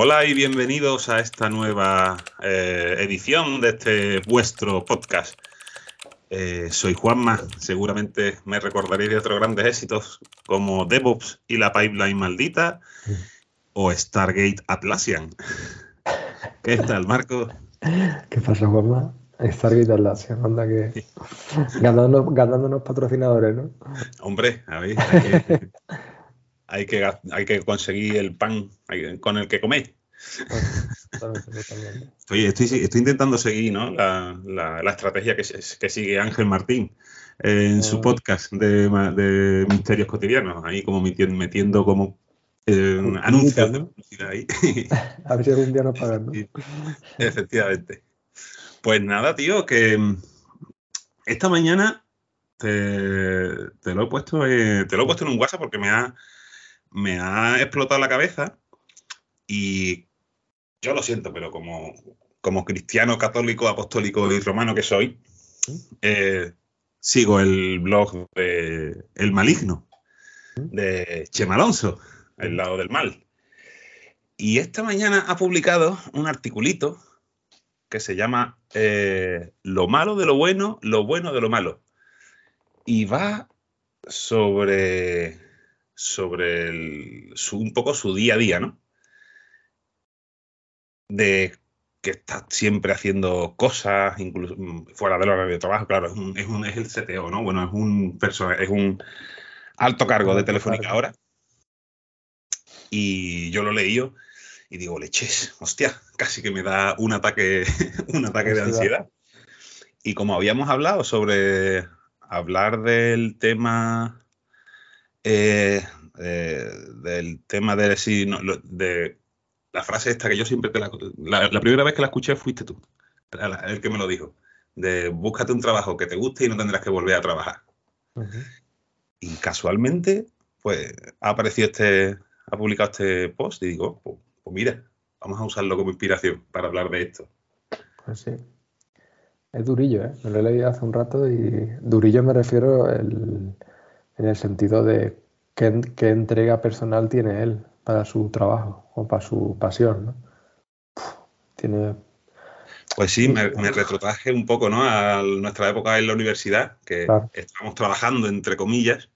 Hola y bienvenidos a esta nueva eh, edición de este vuestro podcast. Eh, soy Juanma, seguramente me recordaréis de otros grandes éxitos como DevOps y la Pipeline Maldita o Stargate Atlassian. ¿Qué tal, Marco? ¿Qué pasa, Juanma? Stargate Atlassian, anda que ganándonos, ganándonos patrocinadores, ¿no? Hombre, a ver, hay que, hay que, hay que conseguir el pan con el que coméis. Estoy, estoy, estoy, intentando seguir ¿no? la, la, la estrategia que, que, sigue Ángel Martín en su podcast de, de, Misterios Cotidianos, ahí como metiendo, metiendo como eh, anuncios de publicidad ahí. A ver si algún día nos pagan, ¿no? Efectivamente. Pues nada, tío, que esta mañana te, te lo he puesto, eh, te lo he puesto en un WhatsApp porque me ha, me ha explotado la cabeza y yo lo siento, pero como, como cristiano, católico, apostólico y romano que soy, eh, sigo el blog de El Maligno, de Chema Alonso, el lado del mal. Y esta mañana ha publicado un articulito que se llama eh, Lo malo de lo bueno, lo bueno de lo malo. Y va sobre, sobre un poco su día a día, ¿no? de que está siempre haciendo cosas, incluso mm, fuera del horario de trabajo, claro, es, un, es, un, es el CTO, ¿no? Bueno, es un es un alto cargo de Telefónica ahora. Y yo lo leí y digo, leches, hostia, casi que me da un ataque, un ataque de ansiedad. Y como habíamos hablado sobre hablar del tema eh, eh, del tema de, si, no, de la frase esta que yo siempre te la, la, primera vez que la escuché fuiste tú, el que me lo dijo, de búscate un trabajo que te guste y no tendrás que volver a trabajar. Y casualmente, pues ha aparecido este, ha publicado este post y digo, pues, pues, mira, vamos a usarlo como inspiración para hablar de esto. Pues sí. Es durillo, ¿eh? Me lo he leído hace un rato y durillo me refiero en el sentido de qué, qué entrega personal tiene él para su trabajo o para su pasión, ¿no? tiene... Pues sí, me, retrotraje un poco ¿no? a nuestra época en la universidad, que estábamos trabajando, entre comillas,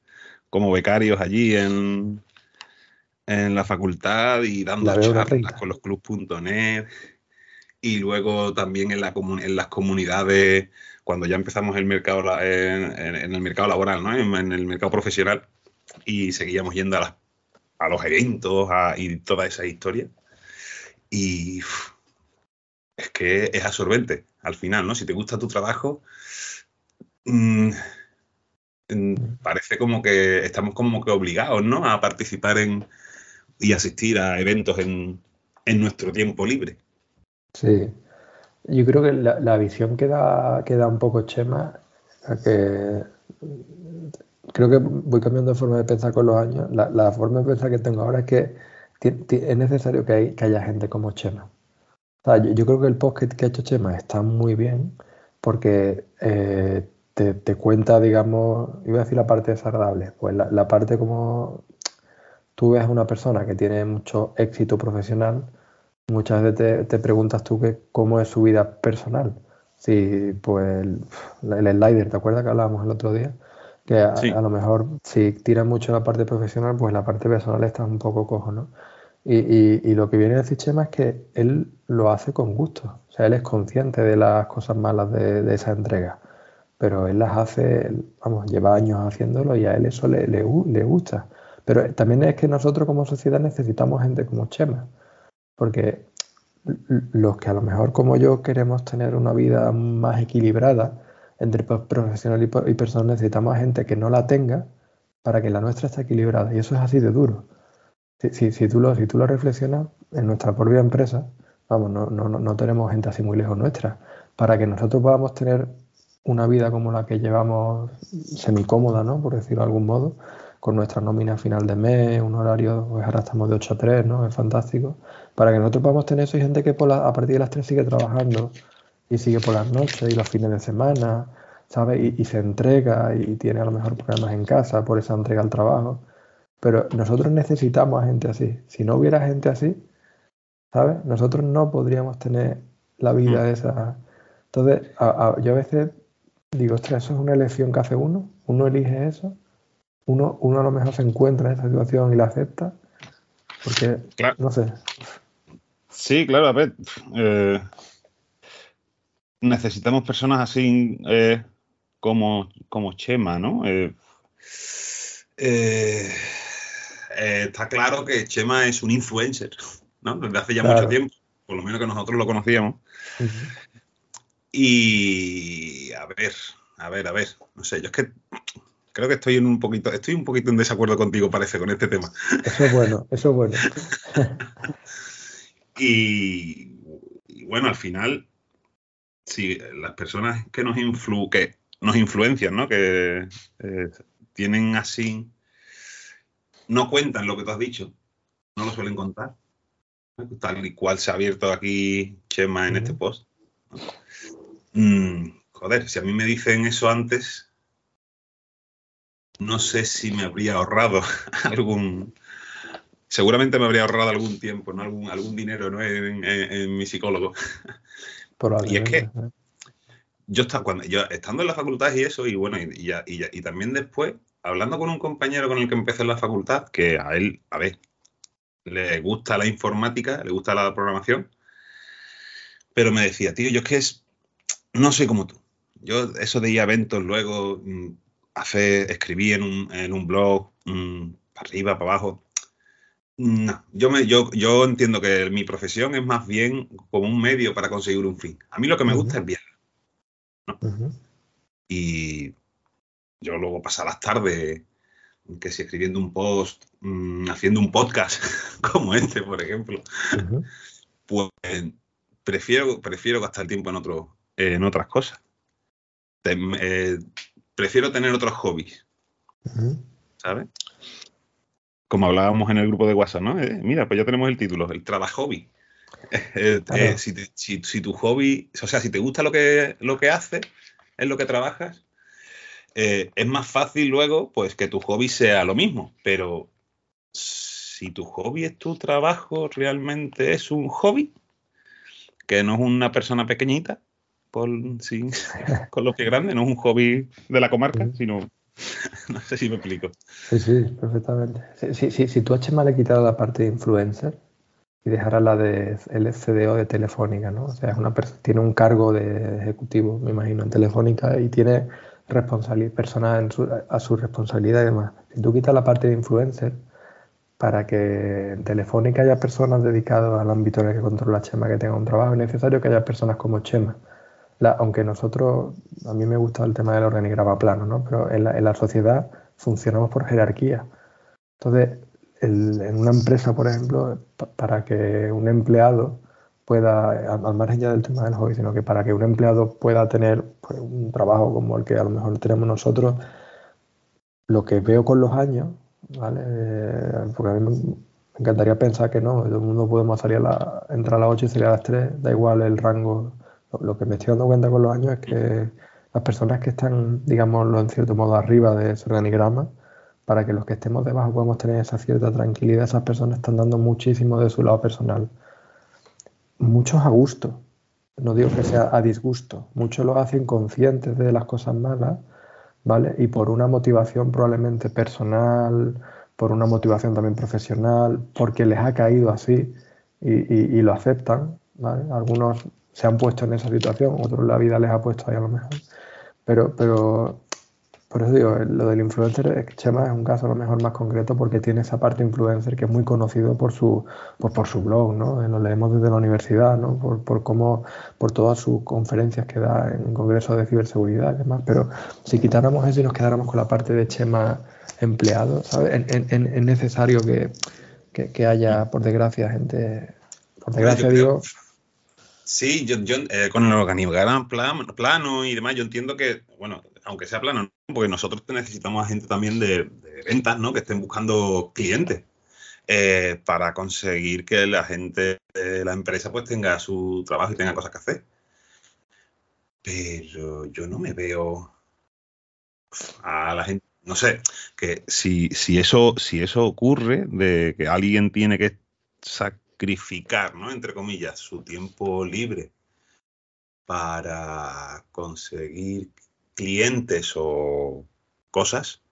como becarios allí en, en la facultad y dando charlas con los clubs.net y luego también en, la en las comunidades, cuando ya empezamos el mercado en, en el mercado laboral, ¿no? en, el mercado profesional, y seguíamos yendo a las a los eventos y toda esa historia. Y es que es absorbente al final, ¿no? Si te gusta tu trabajo, mm, mm, parece como que estamos como que obligados, ¿no? A participar en y asistir a eventos en, nuestro tiempo libre. Sí, yo creo que la, visión que da, un poco Chema, que creo que voy cambiando de forma de pensar con los años. La, forma de pensar que tengo ahora es que es necesario que, haya gente como Chema. yo, creo que el post que, ha hecho Chema está muy bien porque eh, te, cuenta, digamos, iba a decir la parte desagradable, pues la, parte como tú ves a una persona que tiene mucho éxito profesional, muchas veces te, preguntas tú que, cómo es su vida personal. Si, pues, el, el slider, ¿te acuerdas que hablábamos el otro día? que a, lo mejor si tira mucho la parte profesional, pues la parte personal está un poco cojo, ¿no? Y, y, lo que viene a decir Chema es que él lo hace con gusto, o sea, él es consciente de las cosas malas de, de esa entrega, pero él las hace, vamos, lleva años haciéndolo y a él eso le, le, le gusta. Pero también es que nosotros como sociedad necesitamos gente como Chema, porque los que a lo mejor como yo queremos tener una vida más equilibrada, entre profesional y, personal necesitamos gente que no la tenga para que la nuestra esté equilibrada. Y eso es así de duro. Si, si, tú, lo, si tú lo reflexionas, en nuestra propia empresa, vamos, no, no, no tenemos gente así muy lejos nuestra. Para que nosotros podamos tener una vida como la que llevamos semicómoda, ¿no? Por decirlo de algún modo, con nuestra nómina final de mes, un horario, pues ahora estamos de 8 a 3, ¿no? Es fantástico. Para que nosotros podamos tener eso, hay gente que por a partir de las 3 sigue trabajando y sigue por las noches y los fines de semana, ¿sabes? Y, se entrega y tiene a lo mejor problemas en casa por esa entrega al trabajo. Pero nosotros necesitamos a gente así. Si no hubiera gente así, ¿sabes? Nosotros no podríamos tener la vida mm. esa. Entonces, yo a veces digo, ostras, eso es una elección que hace uno, uno elige eso, uno, uno a lo mejor se encuentra en esa situación y la acepta, porque, no sé. Sí, claro, a ver, eh, necesitamos personas así eh, como, como Chema, ¿no? Eh, está claro que Chema es un influencer, ¿no? Desde hace ya mucho tiempo, por lo menos que nosotros lo conocíamos. Y a ver, a ver, a ver, no sé, yo es que creo que estoy en un poquito, estoy un poquito en desacuerdo contigo, parece, con este tema. Eso es bueno, eso es bueno. y, bueno, al final, si las personas que nos influ que nos influencian, ¿no? Que eh, tienen así, no cuentan lo que tú has dicho, no lo suelen contar. Tal y cual se ha abierto aquí Chema en este post. Mm, joder, si a mí me dicen eso antes, no sé si me habría ahorrado algún. Seguramente me habría ahorrado algún tiempo, ¿no? algún, algún dinero ¿no? en, mi psicólogo. Y es que yo, estaba, cuando, yo estando en la facultad y eso, y bueno, y, y, también después, hablando con un compañero con el que empecé en la facultad, que a él, a ver, le gusta la informática, le gusta la programación, pero me decía, tío, yo es que es, no soy como tú. Yo eso de ir a eventos luego, mm, hacer, escribí en un, en un blog, mm, para arriba, para abajo. No, yo, me, yo, yo entiendo que mi profesión es más bien como un medio para conseguir un fin. A mí lo que me gusta es viajar. Y yo luego pasar las tardes, que si escribiendo un post, mm, haciendo un podcast como este, por ejemplo, pues prefiero, prefiero gastar tiempo en, otro, en otras cosas. Eh, prefiero tener otros hobbies. ¿Sabes? Como hablábamos en el grupo de WhatsApp, ¿no? Eh, mira, pues ya tenemos el título, el trabajo hobby. Eh, eh, si, tu hobby, o sea, si te gusta lo que, lo que haces, es lo que trabajas, es más fácil luego, pues, que tu hobby sea lo mismo. Pero si tu hobby es tu trabajo, realmente es un hobby, que no es una persona pequeñita, sí, con los pies grandes, no es un hobby de la comarca, sino. No sé si me explico. Sí, sí, perfectamente. si tú a Chema le quitado la parte de influencer y dejara la de el CDO de Telefónica, ¿no? O sea, es una tiene un cargo de ejecutivo, me imagino, en Telefónica y tiene responsabilidad personal a su responsabilidad y demás. Si tú quitas la parte de influencer, para que en Telefónica haya personas dedicadas al ámbito en el que controla Chema que tenga un trabajo, es necesario que haya personas como Chema aunque nosotros, a mí me gusta el tema del organigrama plano, ¿no? pero en la, sociedad funcionamos por jerarquía. Entonces, en una empresa, por ejemplo, para que un empleado pueda, al, margen ya del tema del hobby, sino que para que un empleado pueda tener pues, un trabajo como el que a lo mejor tenemos nosotros, lo que veo con los años, ¿vale? Eh, porque a mí me, encantaría pensar que no, todo el mundo podemos salir a la, entrar a las 8 y salir a las 3, da igual el rango lo que me estoy dando cuenta con los años es que las personas que están, digámoslo en cierto modo, arriba de ese organigrama, para que los que estemos debajo podamos tener esa cierta tranquilidad, esas personas están dando muchísimo de su lado personal. Muchos a gusto, no digo que sea a disgusto, muchos lo hacen conscientes de las cosas malas, ¿vale? Y por una motivación probablemente personal, por una motivación también profesional, porque les ha caído así y, lo aceptan, ¿vale? Algunos se han puesto en esa situación, otros la vida les ha puesto ahí a lo mejor. Pero, pero por eso digo, lo del influencer, Chema es un caso a lo mejor más concreto porque tiene esa parte influencer que es muy conocido por su, pues por su blog, ¿no? Eh, lo leemos desde la universidad, ¿no? Por, por cómo, por todas sus conferencias que da en congresos de ciberseguridad y demás. Pero si quitáramos eso y nos quedáramos con la parte de Chema empleado, ¿sabes? Es necesario que, que, haya, por desgracia, gente, por desgracia digo, Sí, yo, eh, con el organigrama plano, plano y demás, yo entiendo que, bueno, aunque sea plano, porque nosotros necesitamos a gente también de, ventas, ¿no? Que estén buscando clientes eh, para conseguir que la gente de la empresa pues tenga su trabajo y tenga cosas que hacer. Pero yo no me veo a la gente, no sé, que si, eso, si eso ocurre, de que alguien tiene que sacar sacrificar, ¿no? Entre comillas, su tiempo libre para conseguir clientes o cosas,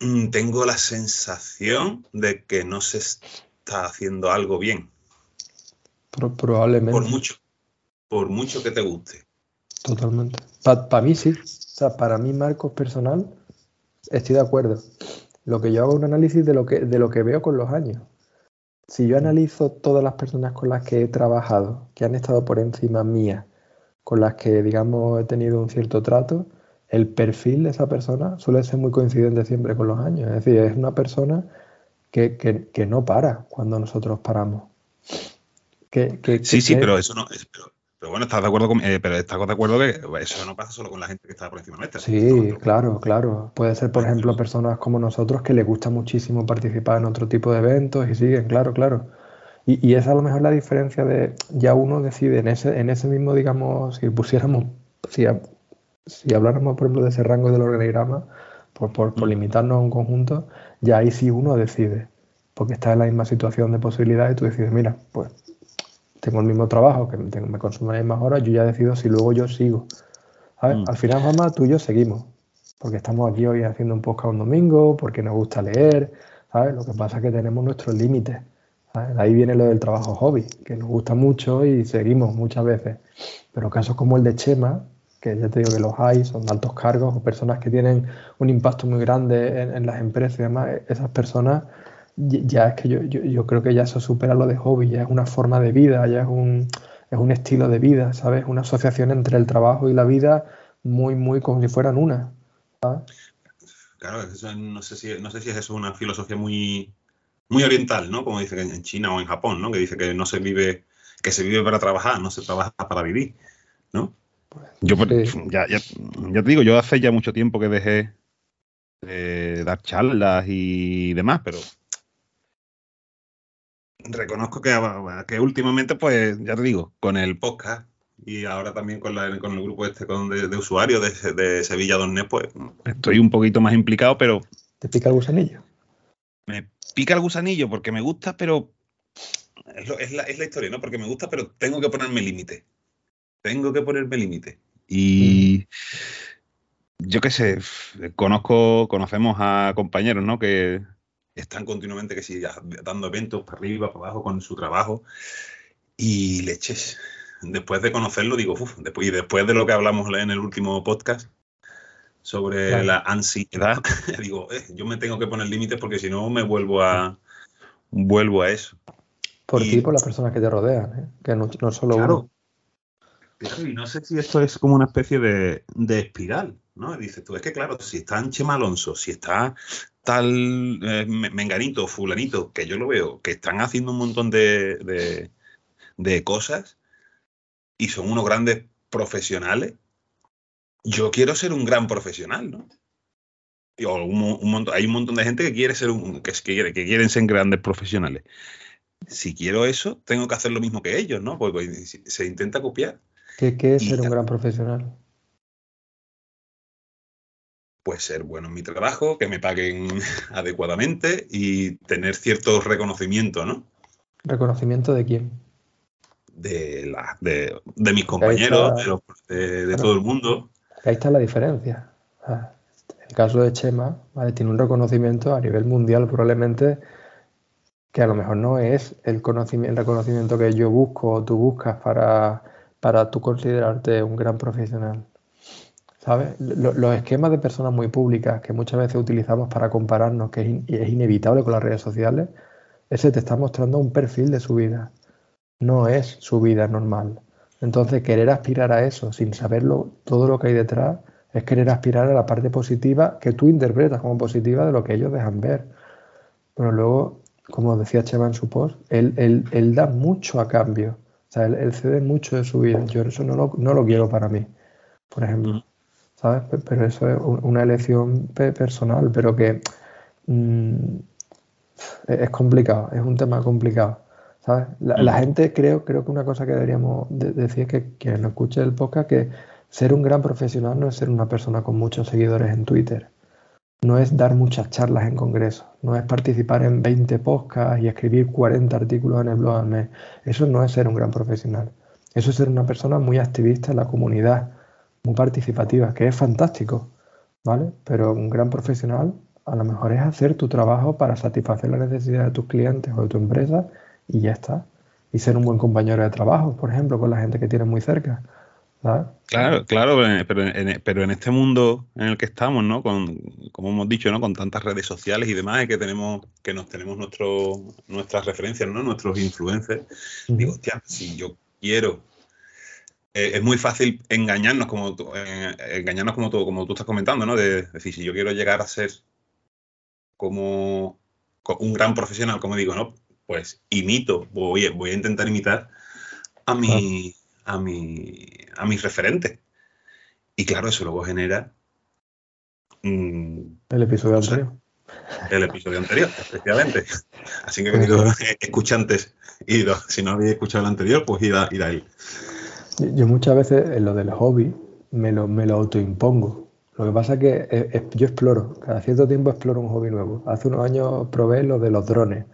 mm, tengo la sensación de que no se está haciendo algo bien. probablemente. Por mucho, por mucho que te guste. Totalmente. Para mí sí. O sea, para mí, Marcos personal, estoy de acuerdo. Lo que yo hago es un análisis de lo que, de lo que veo con los años. Si yo analizo todas las personas con las que he trabajado, que han estado por encima mía, con las que, digamos, he tenido un cierto trato, el perfil de esa persona suele ser muy coincidente siempre con los años. Es decir, es una persona que, que, no para cuando nosotros paramos. Que, sí, sí, pero eso no. Es, pero bueno, estás de acuerdo con, eh, pero estás de acuerdo que eso no pasa solo con la gente que está por encima nuestra. Sí, claro, claro. Puede ser, por ejemplo, personas como nosotros que les gusta muchísimo participar en otro tipo de eventos y siguen, claro, claro. Y, y esa a lo mejor la diferencia de ya uno decide en ese, en ese mismo, digamos, si pusiéramos, si, si habláramos, por ejemplo, de ese rango del organigrama, por, por, por mm. limitarnos a un conjunto, ya ahí sí uno decide, porque está en la misma situación de posibilidad y tú decides, mira, pues tengo el mismo trabajo, que me consume las mismas horas, yo ya decido si luego yo sigo. Mm. Al final, mamá, tú y yo seguimos, porque estamos aquí hoy haciendo un podcast un domingo, porque nos gusta leer, ¿sabes? Lo que pasa es que tenemos nuestros límites. Ahí viene lo del trabajo hobby, que nos gusta mucho y seguimos muchas veces. Pero casos como el de Chema, que ya te digo que los hay, son altos cargos o personas que tienen un impacto muy grande en, en las empresas y demás, esas personas ya es que yo, yo, creo que ya eso supera lo de hobby, ya es una forma de vida, ya es un, es un estilo de vida, ¿sabes? Una asociación entre el trabajo y la vida muy, muy como si fueran una. Claro, no, sé si, no sé si es eso una filosofía muy, muy oriental, ¿no? Como dice en China o en Japón, ¿no? Que dice que no se vive, que se vive para trabajar, no se trabaja para vivir, ¿no? Pues, yo, ya, ya, ya, te digo, yo hace ya mucho tiempo que dejé de dar charlas y demás, pero reconozco que, que últimamente, pues, ya te digo, con el podcast y ahora también con, la, con el grupo este con, de, usuarios de, de Sevilla 2 pues estoy un poquito más implicado, pero... ¿Te pica el gusanillo? Me pica el gusanillo porque me gusta, pero... Es, la, es la, historia, ¿no? Porque me gusta, pero tengo que ponerme límite. Tengo que ponerme límite. Y... Mm. Yo qué sé, conozco, conocemos a compañeros, ¿no? Que, están continuamente que siga dando eventos para arriba, para abajo con su trabajo. Y leches, después de conocerlo, digo, uff, después, y después de lo que hablamos en el último podcast sobre la ansiedad, digo, eh, yo me tengo que poner límites porque si no me vuelvo a vuelvo a eso. Por ti y por las personas que te rodean, ¿eh? que no, no solo claro, Y no sé si esto es como una especie de, de espiral, ¿no? Dices tú, es que claro, si está Chema Alonso, si está tal eh, menganito, fulanito, que yo lo veo, que están haciendo un montón de, de, cosas y son unos grandes profesionales, yo quiero ser un gran profesional, ¿no? un, hay un montón de gente que quiere ser un, que, que, que, quieren ser grandes profesionales. Si quiero eso, tengo que hacer lo mismo que ellos, ¿no? Porque se intenta copiar. ¿Qué, qué es ser un gran profesional? pues ser bueno en mi trabajo, que me paguen adecuadamente y tener cierto reconocimiento, ¿no? ¿Reconocimiento de quién? De, la, de, mis compañeros, de, todo el mundo. Ahí está la diferencia. En el caso de Chema, ¿vale? tiene un reconocimiento a nivel mundial probablemente que a lo mejor no es el, conocimiento, el reconocimiento que yo busco o tú buscas para, para tú considerarte un gran profesional. ¿Sabes? Los esquemas de personas muy públicas que muchas veces utilizamos para compararnos, que es, inevitable con las redes sociales, ese te está mostrando un perfil de su vida. No es su vida normal. Entonces, querer aspirar a eso sin saberlo, todo lo que hay detrás, es querer aspirar a la parte positiva que tú interpretas como positiva de lo que ellos dejan ver. Pero luego, como decía Chema en su post, él, él, da mucho a cambio. O sea, él, cede mucho de su vida. Yo eso no lo, no lo quiero para mí, por ejemplo. Mm. ¿sabes? Pero eso es una elección personal, pero que mm, es complicado, es un tema complicado. ¿sabes? La, mm. gente creo, creo que una cosa que deberíamos decir es que quien escuche el podcast que ser un gran profesional no es ser una persona con muchos seguidores en Twitter. No es dar muchas charlas en congresos, no es participar en 20 podcasts y escribir 40 artículos en el blog al mes. Eso no es ser un gran profesional. Eso es ser una persona muy activista en la comunidad, muy participativa, que es fantástico, ¿vale? Pero un gran profesional a lo mejor es hacer tu trabajo para satisfacer las necesidades de tus clientes o de tu empresa y ya está. Y ser un buen compañero de trabajo, por ejemplo, con la gente que tienes muy cerca. Claro, claro, pero en, pero en este mundo en el que estamos, ¿no? Con, como hemos dicho, ¿no? Con tantas redes sociales y demás, que tenemos, que nos tenemos nuestro, nuestras referencias, ¿no? Nuestros influencers. Digo, hostia, si yo quiero. Eh, es muy fácil engañarnos, como tú, eh, engañarnos como tú, como tú estás comentando, ¿no? De, decir, si yo quiero llegar a ser como un gran profesional, como digo, ¿no? Pues imito, voy, voy a intentar imitar a mi a, mi, a mis referentes. Y claro, eso luego genera... Mm, el episodio anterior. El episodio anterior, efectivamente. Así que, queridos escuchantes, si no habéis escuchado el anterior, pues ir a, a él. Yo muchas veces en lo del hobby me lo, me lo autoimpongo. Lo que pasa es que eh, eh, yo exploro, cada cierto tiempo exploro un hobby nuevo. Hace unos años probé lo de los drones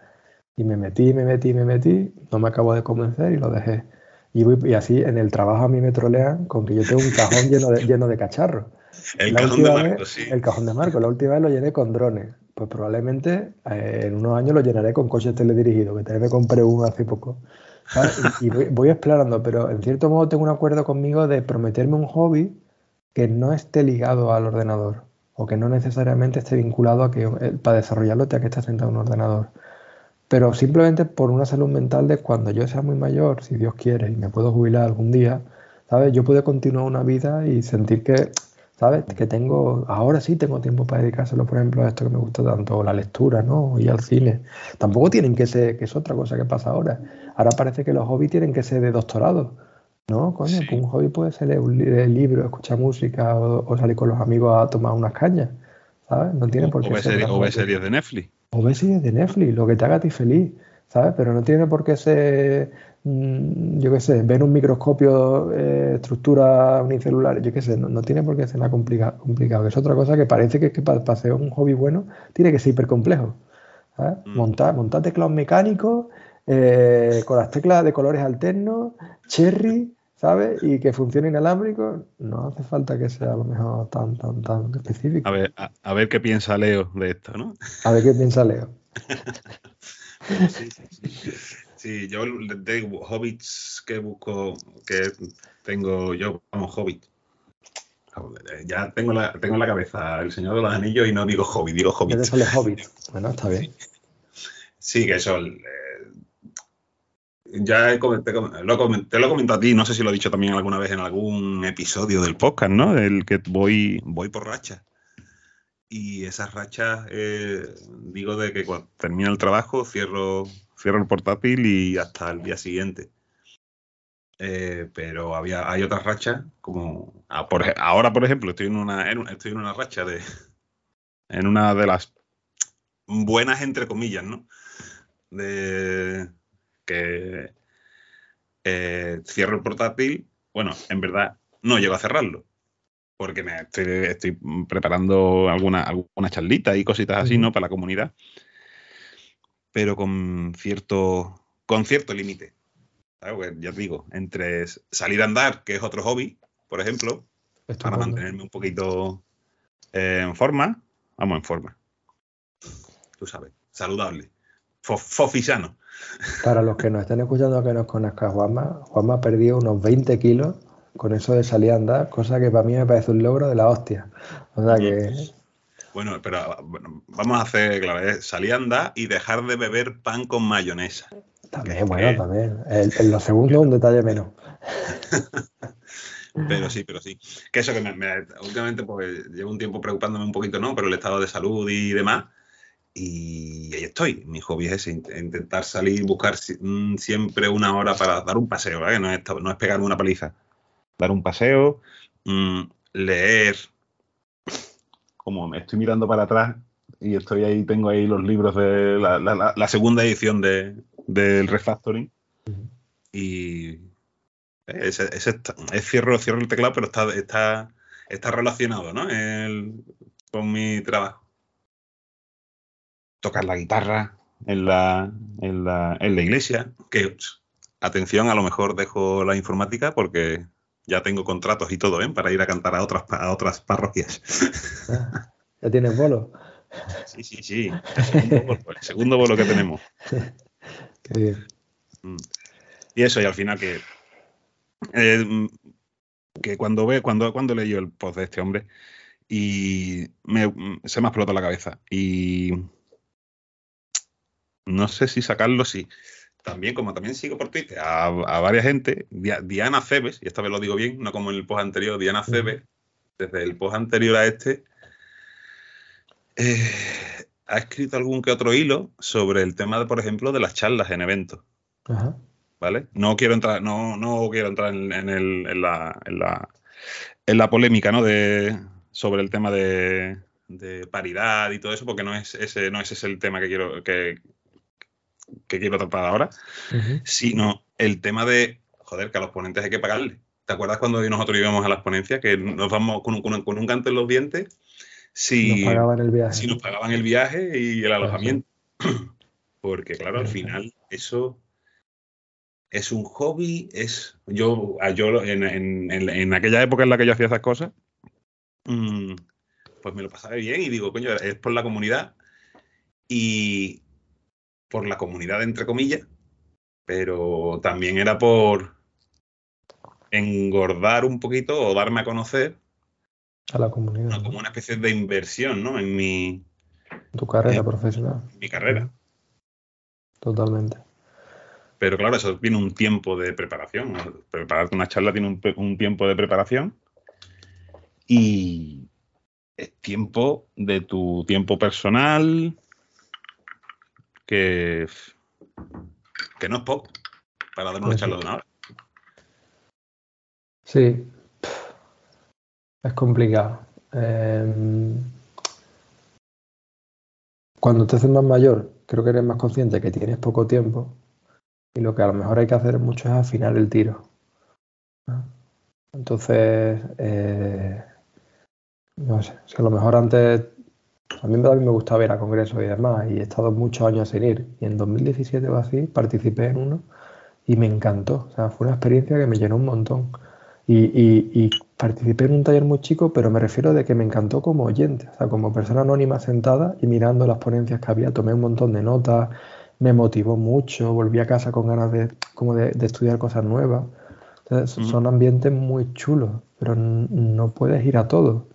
y me metí, me metí, me metí, no me acabo de convencer y lo dejé. Y, así en el trabajo a mí me trolean con que yo tengo un cajón lleno de, lleno de cacharros. El cajón de Marco, sí. El cajón de Marco. La última vez lo llené con drones. Pues probablemente eh, en unos años lo llenaré con coches teledirigidos, que también me compré uno hace poco. Y, voy, explorando, pero en cierto modo tengo un acuerdo conmigo de prometerme un hobby que no esté ligado al ordenador o que no necesariamente esté vinculado a que eh, para desarrollarlo tenga que estar sentado en un ordenador pero simplemente por una salud mental de cuando yo sea muy mayor, si Dios quiere, y me puedo jubilar algún día, ¿sabes? Yo puedo continuar una vida y sentir que, ¿sabes? Que tengo, ahora sí tengo tiempo para dedicárselo, por ejemplo, a esto que me gusta tanto, la lectura, ¿no? Y al cine. Tampoco tienen que ser, que es otra cosa que pasa ahora. Ahora parece que los hobbies tienen que ser de doctorado. ¿No? Coño, pues un hobby puede ser leer un libro, escuchar música o, salir con los amigos a tomar unas cañas. ¿Sabes? No tiene por qué o ser. O ver series de Netflix o ves series de Netflix, lo que te haga a ti feliz, ¿sabes? Pero no tiene por qué ser, mm, yo qué sé, ver un microscopio, eh, estructura unicelular, yo qué sé, no, tiene por qué ser nada complicado, complicado. Es otra cosa que parece que, que para, hacer un hobby bueno tiene que ser hiper complejo. ¿sabes? Mm. Montar, montar teclados mecánicos eh, con las teclas de colores alternos, cherry, ¿sabes? Y que funcione inalámbrico, no hace falta que sea a lo mejor tan, tan, tan específico. A ver, a, ver qué piensa Leo de esto, ¿no? A ver qué piensa Leo. sí, sí, sí. yo de hobbits que busco, que tengo yo como hobbit. Ya tengo la, tengo la cabeza el Señor de los Anillos y no digo hobbit, digo hobbit. sale hobbit. Bueno, está bien. Sí, que eso, ya te, lo, te, lo he comentado a ti, no sé si lo he dicho también alguna vez en algún episodio del podcast, ¿no? El que voy, voy por rachas. Y esas rachas, eh, digo de que cuando termina el trabajo, cierro, cierro el portátil y hasta el día siguiente. Eh, pero había, hay otras rachas, como ahora, por ejemplo, estoy en una, estoy en una racha de. En una de las buenas, entre comillas, ¿no? De, que eh, cierro el portátil, bueno, en verdad no llego a cerrarlo, porque me estoy, preparando alguna, alguna charlita y cositas así, ¿no? Para la comunidad, pero con cierto, con cierto límite. Ya te digo, entre salir a andar, que es otro hobby, por ejemplo, para mantenerme un poquito eh, en forma, vamos, en forma. Tú sabes, saludable, fofisano. Para los que nos estén escuchando que nos conozcan, Juanma, Juanma ha perdido unos 20 kilos con eso de salir a andar, cosa que para mí me parece un logro de la hostia. O sea que. Bueno, pero vamos a hacer, claro, salir a andar y dejar de beber pan con mayonesa. También, bueno, también. En lo segundo un detalle menos. pero sí, pero sí. Que eso que me, últimamente pues llevo un tiempo preocupándome un poquito, ¿no? Por el estado de salud y demás. Y ahí estoy. Mi hobby es intentar salir, buscar mm, siempre una hora para dar un paseo, ¿vale? no, es, no es pegarme una paliza. Dar un paseo, mm, leer. Como me estoy mirando para atrás y estoy ahí, tengo ahí los libros de la, segunda edición de, del refactoring. Y es, cierro, cierro el teclado, pero está, está, está relacionado ¿no? con mi trabajo. Tocar la guitarra en la, en la, en la iglesia, que atención, a lo mejor dejo la informática porque ya tengo contratos y todo, ¿eh? Para ir a cantar a otras, a otras parroquias. Ah, ¿Ya tienes bolo? Sí, sí, sí. El segundo bolo, que tenemos. Qué bien. Mm. Y eso, y al final que. Eh, que cuando ve, cuando, cuando leí el post de este hombre, y se me ha explotado la cabeza. Y no sé si sacarlo, sí también, como también sigo por Twitter a, a varias gente, Diana Cebes, y esta vez lo digo bien, no como en el post anterior, Diana Cebes, desde el post anterior a este, eh, ha escrito algún que otro hilo sobre el tema, de, por ejemplo, de las charlas en eventos. ¿Vale? No quiero entrar, no, no quiero entrar en, el, en, la, en, la, en la polémica, ¿no? De, sobre el tema de, de paridad y todo eso, porque no es ese, no es ese el tema que quiero, que, que quiero tratar ahora, sino el tema de, joder, que a los ponentes hay que pagarle. ¿Te acuerdas cuando nosotros íbamos a las ponencias que nos vamos con un, con un, canto en los dientes si nos pagaban el viaje, si nos pagaban el viaje y el alojamiento? Porque claro, al final eso es un hobby, es yo, yo en, en, aquella época en la que yo hacía esas cosas, mm, pues me lo pasaba bien y digo, coño, es por la comunidad. Y por la comunidad, entre comillas, pero también era por engordar un poquito o darme a conocer a la comunidad. Como una especie de inversión, ¿no? En mi. Tu carrera profesional. mi carrera. Totalmente. Pero claro, eso tiene un tiempo de preparación. Prepararte una charla tiene un, un tiempo de preparación. Y es tiempo de tu tiempo personal, que, que no es poco para dar una charla de una hora. Sí, es complicado. Em, cuando te haces más mayor, creo que eres más consciente que tienes poco tiempo y lo que a lo mejor hay que hacer mucho es afinar el tiro. Entonces, eh, no sé, si a lo mejor antes a mí también me gusta ver a congresos y demás, y he estado muchos años sin ir. Y en 2017 o así participé en uno y me encantó. O sea, fue una experiencia que me llenó un montón. Y, participé en un taller muy chico, pero me refiero de que me encantó como oyente, o sea, como persona anónima sentada y mirando las ponencias que había, tomé un montón de notas, me motivó mucho, volví a casa con ganas de, como de, estudiar cosas nuevas. Entonces, son ambientes muy chulos, pero no puedes ir a todo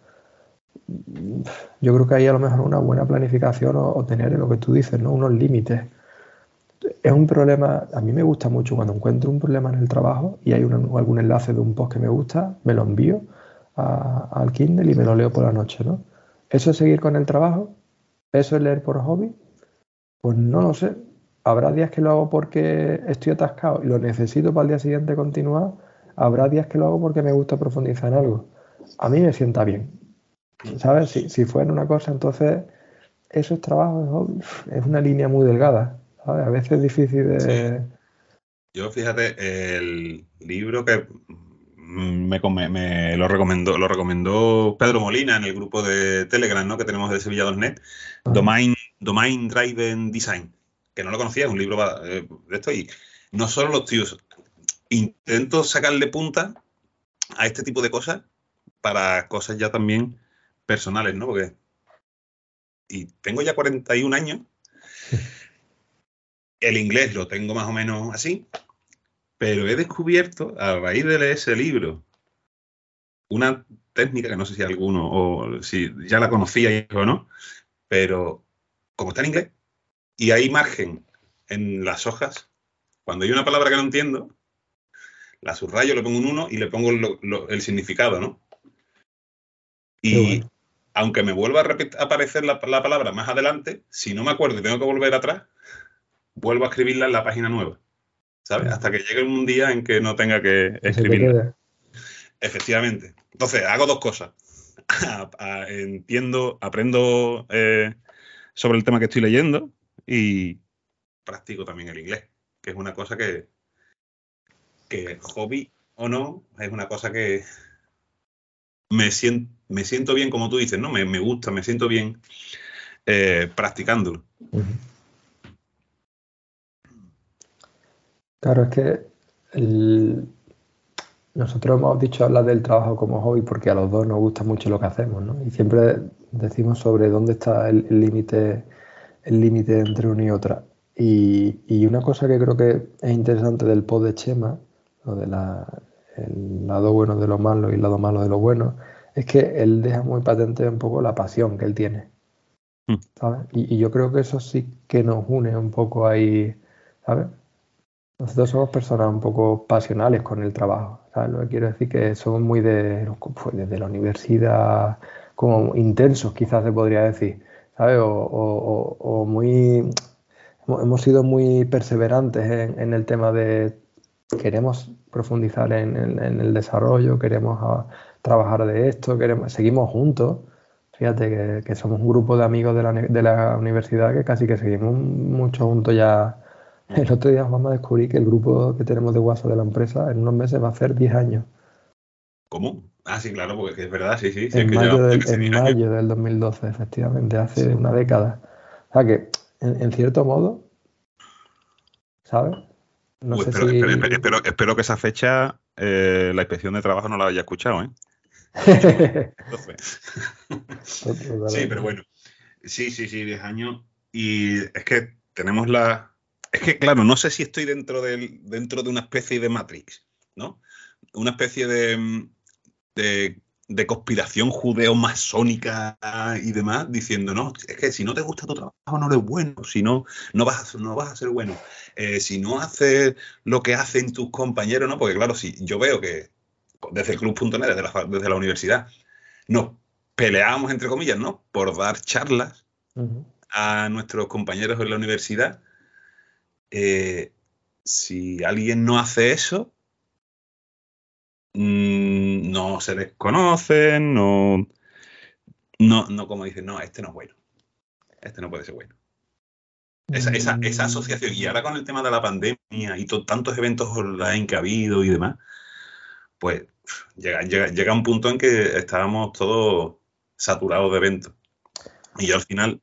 yo creo que hay a lo mejor una buena planificación o, tener lo que tú dices, ¿no? Unos límites. Es un problema, a mí me gusta mucho cuando encuentro un problema en el trabajo y hay algún enlace de un post que me gusta, me lo envío al Kindle y me lo leo por la noche, ¿no? ¿Eso es seguir con el trabajo? ¿Eso es leer por hobby? Pues no lo sé. Habrá días que lo hago porque estoy atascado y lo necesito para el día siguiente continuar. Habrá días que lo hago porque me gusta profundizar en algo. A mí me sienta bien. ¿Sabes? Si, si fuera una cosa, entonces esos trabajos es una línea muy delgada. ¿sabes? A veces es difícil de... Yo fíjate, el libro que me, me, lo recomendó lo recomendó Pedro Molina en el grupo de Telegram ¿no? que tenemos de Sevilla.net, Domain, Domain Driven Design, que no lo conocía, es un libro eh, de esto y no solo los tíos, intento sacarle punta a este tipo de cosas para cosas ya también personales, ¿no? Porque. Y tengo ya 41 años. El inglés lo tengo más o menos así. Pero he descubierto, a raíz de leer ese libro, una técnica que no sé si alguno o si ya la conocía o no, pero como está en inglés y hay margen en las hojas, cuando hay una palabra que no entiendo, la subrayo, le pongo un 1 y le pongo el significado, ¿no? Y aunque me vuelva a, aparecer la, palabra más adelante, si no me acuerdo y tengo que volver atrás, vuelvo a escribirla en la página nueva. ¿Sabes? Hasta que llegue un día en que no tenga que escribirla. Efectivamente. Entonces, hago dos cosas. Entiendo, aprendo eh, sobre el tema que estoy leyendo y practico también el inglés, que es una cosa que, que hobby o no, es una cosa que, me siento, me siento bien, como tú dices, ¿no? Me, gusta, me siento bien eh, practicándolo. Claro, es que nosotros hemos dicho hablar del trabajo como hobby porque a los dos nos gusta mucho lo que hacemos, ¿no? Y siempre decimos sobre dónde está el límite el límite entre una y otra. Y, una cosa que creo que es interesante del pod de Chema, lo de el lado bueno de lo malo y el lado malo de lo bueno, es que él deja muy patente un poco la pasión que él tiene. Hmm. Y, yo creo que eso sí que nos une un poco ahí, ¿sabes? Nosotros somos personas un poco pasionales con el trabajo, ¿sabes? Lo que quiero decir que somos muy de, pues, desde la universidad, como intensos quizás se podría decir, ¿sabes? O, muy... Hemos sido muy perseverantes en, el tema de queremos profundizar en, el desarrollo, queremos ah, trabajar de esto, queremos, seguimos juntos. Fíjate que, somos un grupo de amigos de la, de la, universidad que casi que seguimos mucho juntos ya. El otro día vamos a descubrir que el grupo que tenemos de WhatsApp de la empresa en unos meses va a hacer 10 años. ¿Cómo? Ah, sí, claro, porque es verdad, sí, sí. en, mayo, del, en mayo del 2012, efectivamente, hace una década. O sea que, en, cierto modo, ¿sabes? No sé si... espero, espero, que esa fecha eh, la inspección de trabajo no la haya escuchado, ¿eh? sí, pero bueno. Sí, sí, sí, 10 años. Y es que tenemos la. Es que, claro, no sé si estoy dentro, del, dentro de una especie de Matrix, ¿no? Una especie de de, conspiración judeo-masónica y demás, diciendo, no, es que si no te gusta tu trabajo no eres bueno, si no, no vas a, no vas a ser bueno. Eh, si no haces lo que hacen tus compañeros, ¿no? Porque claro, si yo veo que desde el club.net, desde la, desde la universidad, nos peleábamos, entre comillas, ¿no? Por dar charlas a nuestros compañeros en la universidad. Eh, si alguien no hace eso, Mm, no se desconocen, no, no, no como dicen, no, este no es bueno, este no puede ser bueno. Esa, esa, esa, asociación, y ahora con el tema de la pandemia y tantos eventos online que ha habido y demás, pues llega, llega, un punto en que estábamos todos saturados de eventos. Y yo al final,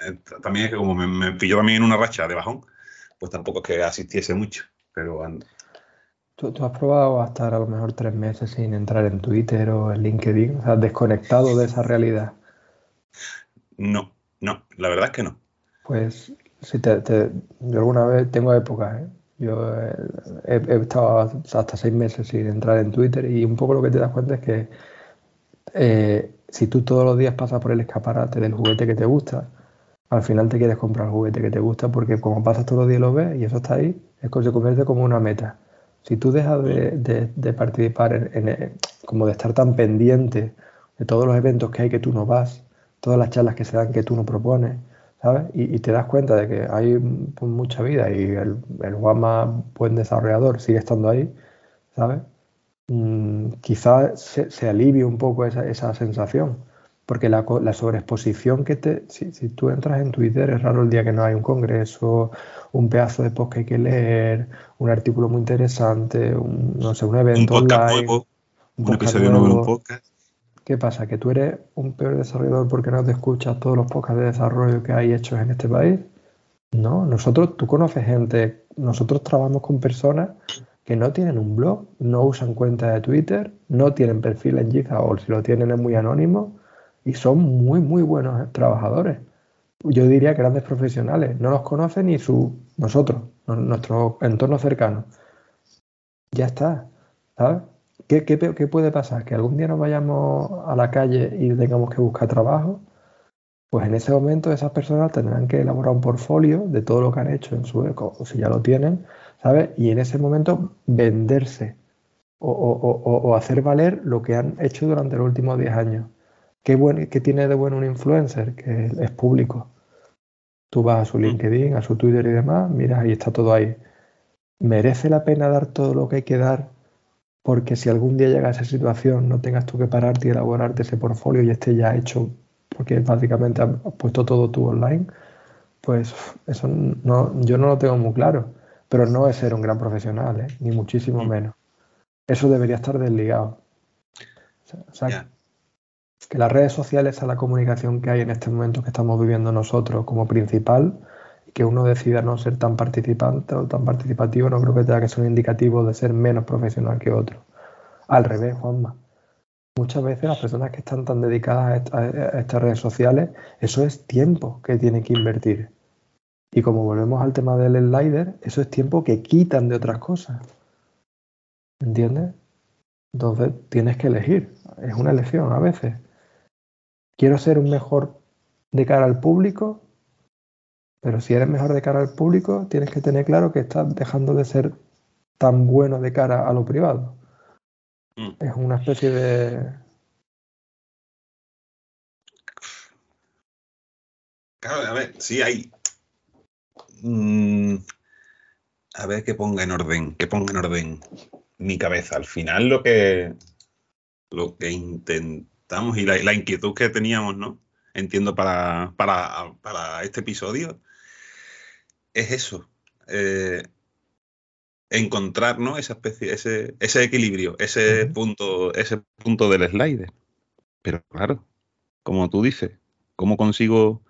eh, también es que como me, me pilló también en una racha de bajón, pues tampoco es que asistiese mucho. Pero ¿Tú, has probado a estar a lo mejor tres meses sin entrar en Twitter o en LinkedIn? O sea, desconectado de esa realidad. No, no, la verdad es que no. Pues si te, yo alguna vez tengo épocas, ¿eh? Yo he, estado hasta seis meses sin entrar en Twitter y un poco lo que te das cuenta es que eh, si tú todos los días pasas por el escaparate del juguete que te gusta, al final te quieres comprar el juguete que te gusta porque como pasas todos los días y lo ves y eso está ahí, es que se convierte como una meta. Si tú dejas de, participar, en, como de estar tan pendiente de todos los eventos que hay que tú no vas, todas las charlas que se dan que tú no propones, ¿sabes? Y, te das cuenta de que hay pues, mucha vida y el, el Guama, buen desarrollador, sigue estando ahí, ¿sabes? Mm, quizás se, alivie un poco esa, esa sensación. Porque la, la, sobreexposición que te. Si, si, tú entras en Twitter, es raro el día que no hay un congreso, un pedazo de post que hay que leer, un artículo muy interesante, un, no sé, un evento un online. un, episodio nuevo, un podcast. ¿Qué pasa? ¿Que tú eres un peor desarrollador porque no te escuchas todos los podcasts de desarrollo que hay hechos en este país? No, nosotros, tú conoces gente, nosotros trabajamos con personas que no tienen un blog, no usan cuenta de Twitter, no tienen perfil en Giza o si lo tienen es muy anónimo y son muy, muy buenos trabajadores. Yo diría grandes profesionales. No los conocen ni su, nosotros, nuestro entorno cercano. Ya está, ¿sabes? ¿Qué, qué, puede pasar? ¿Que algún día nos vayamos a la calle y tengamos que buscar trabajo? Pues en ese momento esas personas tendrán que elaborar un portfolio de todo lo que han hecho en su eco, o si ya lo tienen, ¿sabes? Y en ese momento venderse o, o hacer valer lo que han hecho durante los últimos 10 años. ¿Qué, tiene de bueno un influencer? Que es público. Tú vas a su mm. LinkedIn, a su Twitter y demás, miras, ahí está todo ahí. ¿Merece la pena dar todo lo que hay que dar? Porque si algún día llega a esa situación, no tengas tú que pararte y elaborarte ese portfolio y esté ya hecho, porque básicamente has puesto todo tú online, pues eso no, yo no lo tengo muy claro. Pero no es ser un gran profesional, ¿eh? ni muchísimo mm. menos. Eso debería estar desligado. O sea, que las redes sociales a la comunicación que hay en este momento que estamos viviendo nosotros como principal y que uno decida no ser tan participante o tan participativo, no creo que tenga que ser un indicativo de ser menos profesional que otro. Al revés, Juanma. Muchas veces las personas que están tan dedicadas a, estas redes sociales, eso es tiempo que tienen que invertir. Y como volvemos al tema del slider, eso es tiempo que quitan de otras cosas. ¿Entiendes? Entonces tienes que elegir. Es una elección a veces. Quiero ser un mejor de cara al público, pero si eres mejor de cara al público, tienes que tener claro que estás dejando de ser tan bueno de cara a lo privado. Mm. Es una especie de... Claro, a ver, sí hay... Mm, a ver que ponga en orden, que ponga en orden mi cabeza. Al final lo que, lo que intentamos y la, inquietud que teníamos, ¿no? Entiendo para, para, este episodio, es eso. Eh, encontrar ¿no? esa especie, ese, ese equilibrio, ese punto, ese punto del slider. Pero claro, como tú dices, ¿cómo consigo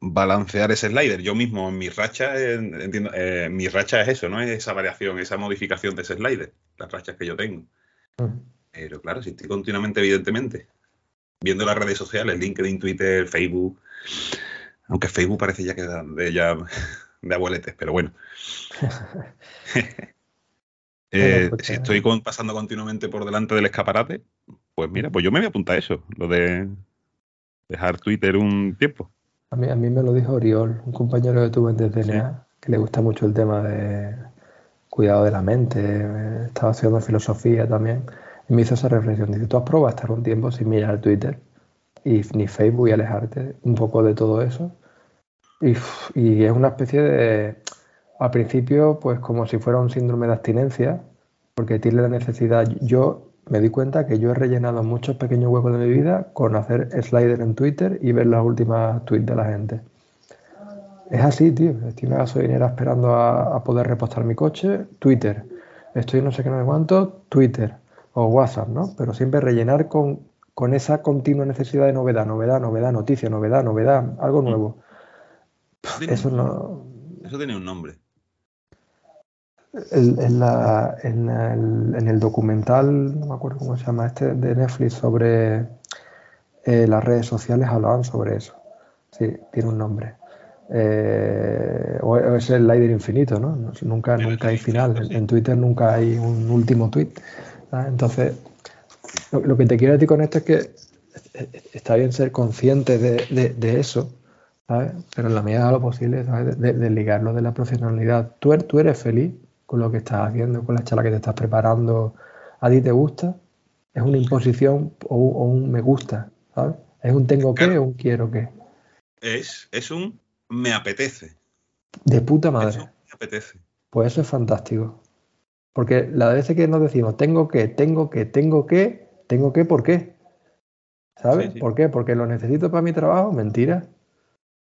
balancear ese slider? Yo mismo en mi racha, entiendo, eh, mi racha es eso, ¿no? Es esa variación, esa modificación de ese slider, las rachas que yo tengo. Pero claro, si estoy continuamente, evidentemente, viendo las redes sociales, LinkedIn, Twitter, Facebook, aunque Facebook parece ya que de, ya, de abueletes, pero bueno. Eh, si estoy pasando continuamente por delante del escaparate, pues mira, pues yo me voy a apuntar a eso, lo de dejar Twitter un tiempo. A mí, a mí me lo dijo Oriol, un compañero que tuve en DNA, que le gusta mucho el tema de cuidado de la mente, estaba haciendo filosofía también, y me hizo esa reflexión. Dice, ¿tú has probado estar un tiempo sin mirar Twitter y ni Facebook y alejarte un poco de todo eso? Y, es una especie de al principio, pues como si fuera un síndrome de abstinencia, porque tiene la necesidad. Yo me di cuenta que yo he rellenado muchos pequeños huecos de mi vida con hacer slider en Twitter y ver las últimas tweets de la gente. Es así, tío. Estoy en la gasolinera esperando a, poder repostar mi coche, Twitter. Estoy no sé qué, no sé cuánto, Twitter o WhatsApp, ¿no? Pero siempre rellenar con, con esa continua necesidad de novedad, novedad, novedad, noticia, novedad, novedad, algo nuevo. Eso no. Eso tiene un nombre en, la, en, el, en, el, documental, no me acuerdo cómo se llama este, de Netflix sobre eh, las redes sociales, hablaban sobre eso. Sí, tiene un nombre. Eh, o es el líder infinito, ¿no? Nunca, nunca hay final. En, Twitter nunca hay un último tweet. Entonces, lo, que te quiero decir con esto es que está bien ser consciente de, de, eso, ¿sabes? Pero en la medida de lo posible, ¿sabes? De, ligarlo de la profesionalidad. ¿Tú, er, ¿Tú eres feliz? con lo que estás haciendo, con la charla que te estás preparando, ¿a ti te gusta? ¿Es una imposición o, un me gusta? ¿sabes? ¿Es un tengo que o un quiero que? Es, es un me apetece. De puta madre. me apetece. Pues eso es fantástico. Porque la veces que nos decimos tengo que, tengo que, tengo que, tengo que, ¿por qué? ¿Sabes? ¿Por qué? Porque lo necesito para mi trabajo, mentira.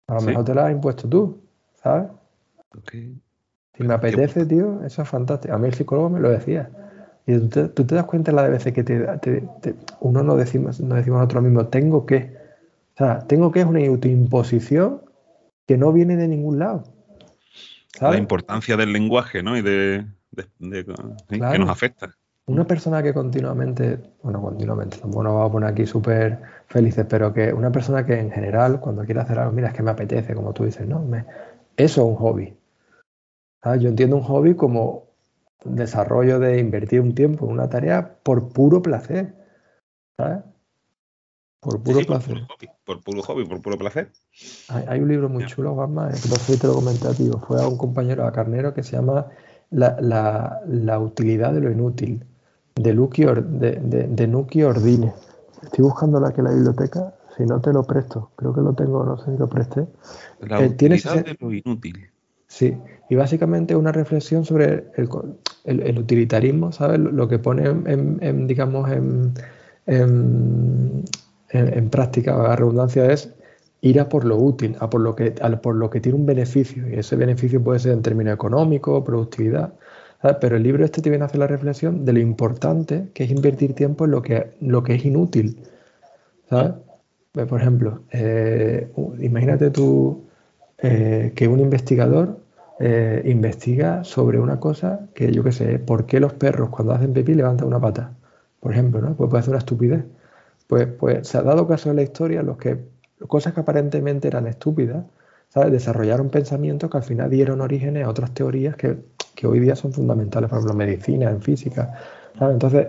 A lo mejor te lo has impuesto tú, ¿sabes? Okay. Si me apetece, tío, eso es fantástico. A mí el psicólogo me lo decía. Y tú te, das cuenta la de veces que te, uno no decimos, no decimos nosotros mismos, tengo que. O sea, tengo que es una autoimposición que no viene de ningún lado. La importancia del lenguaje, ¿no? Y de, que nos afecta. Una persona que continuamente, bueno, continuamente, bueno, vamos a poner aquí súper felices, pero que una persona que en general, cuando quiere hacer algo, mira, es que me apetece, como tú dices, ¿no? eso es un hobby. Yo entiendo un hobby como desarrollo de invertir un tiempo en una tarea por puro placer. ¿Sabes? Por puro placer. Por puro, hobby, por puro placer. Hay, un libro muy chulo, Juanma, que no te lo comenté Fue a un compañero, a Carnero, que se llama La, utilidad de lo inútil, de, Lucky de, de, Nuki Ordine. Estoy buscando aquí en la biblioteca, si no te lo presto. Creo que lo tengo, no sé si lo presté. La eh, utilidad de lo inútil. Sí, y básicamente una reflexión sobre el, utilitarismo, ¿sabes? Lo que pone en, digamos, en, en, práctica, la redundancia, es ir a por lo útil, a por lo, que, por lo que tiene un beneficio. Y ese beneficio puede ser en términos económicos, productividad. Pero el libro este te viene a hacer la reflexión de lo importante que es invertir tiempo en lo que, lo que es inútil. ¿sabes? Pues, por ejemplo, eh, imagínate tú eh, que un investigador eh, investiga sobre una cosa que yo qué sé, ¿por qué los perros cuando hacen pipí levantan una pata? Por ejemplo, ¿no? Pues puede ser una estupidez. Pues, pues se ha dado caso en la historia los que cosas que aparentemente eran estúpidas, ¿sabes? Desarrollaron pensamientos que al final dieron orígenes a otras teorías que, hoy día son fundamentales, por ejemplo, en medicina, en física. Entonces,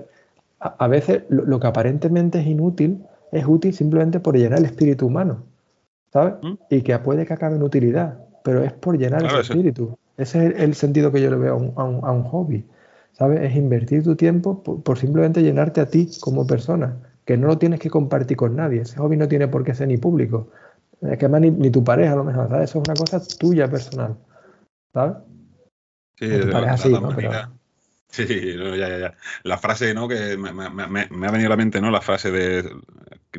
a, veces lo, que aparentemente es inútil es útil simplemente por llenar el espíritu humano, ¿sabes? ¿Mm? Y que puede que acabe en utilidad, pero es por llenar el espíritu. Ese es el, sentido que yo le veo a un, hobby, ¿sabes? Es invertir tu tiempo por, simplemente llenarte a ti como persona, que no lo tienes que compartir con nadie. Ese hobby no tiene por qué ser ni público. Es que más ni, tu pareja a lo mejor, ¿sabes? Eso es una cosa tuya personal, ¿sabes? Sí, tu pareja sí, ¿no? Sí, ya, ya, ya. La frase, ¿no? Que me, ha venido a la mente, ¿no? La frase de.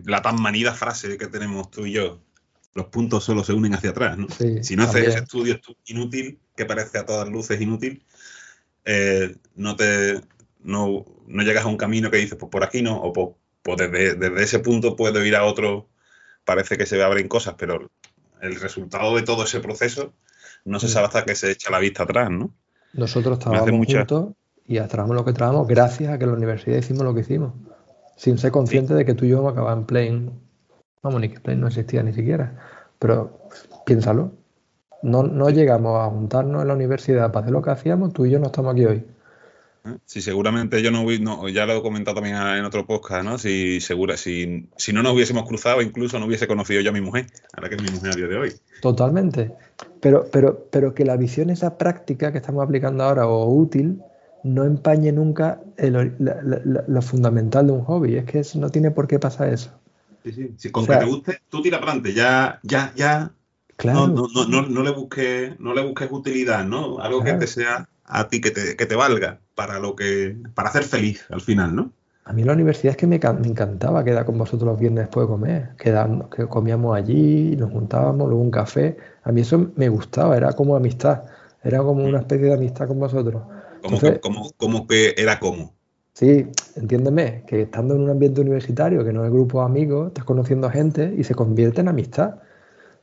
La tan manida frase que tenemos tú y yo. Los puntos solo se unen hacia atrás, ¿no? si no haces ese estudio inútil, que parece a todas luces inútil, eh, no te. No, llegas a un camino que dices, pues por aquí no, o pues, pues desde, desde, ese punto puedo ir a otro, parece que se abren cosas, pero el resultado de todo ese proceso no se sabe hasta que se echa la vista atrás, ¿no? Nosotros estábamos juntos y trabajamos lo que trabajamos gracias a que en la universidad hicimos lo que hicimos, sin ser conscientes de que tú y yo vamos a acabar en Plane. Vamos, ni que Plane no existía ni siquiera. Pero piénsalo. No, no llegamos a juntarnos en la universidad para hacer lo que hacíamos, tú y yo no estamos aquí hoy. Sí, seguramente yo no, no, ya lo he comentado también en otro podcast, ¿no? Si, segura, si, si no nos hubiésemos cruzado, incluso no hubiese conocido yo a mi mujer, ahora que es mi mujer a día de hoy. Totalmente. Pero, pero, pero que la visión esa práctica que estamos aplicando ahora o útil no empañe nunca lo fundamental de un hobby. Es que no tiene por qué pasar eso. Sí, sí. con que te guste, tú tira para adelante. Ya, ya, ya. Claro. No, no, no, no, le busques, no le busques utilidad, ¿no? Algo que te sea a ti, que te, que te valga para lo que, para hacer feliz al final, ¿no? A mí la universidad es que me, me, encantaba quedar con vosotros los viernes después de comer, que comíamos allí, nos juntábamos, luego un café. A mí eso me gustaba, era como amistad, era como una especie de amistad con vosotros. Como, que, era como. Sí, entiéndeme, que estando en un ambiente universitario, que no es grupo de amigos, estás conociendo gente y se convierte en amistad,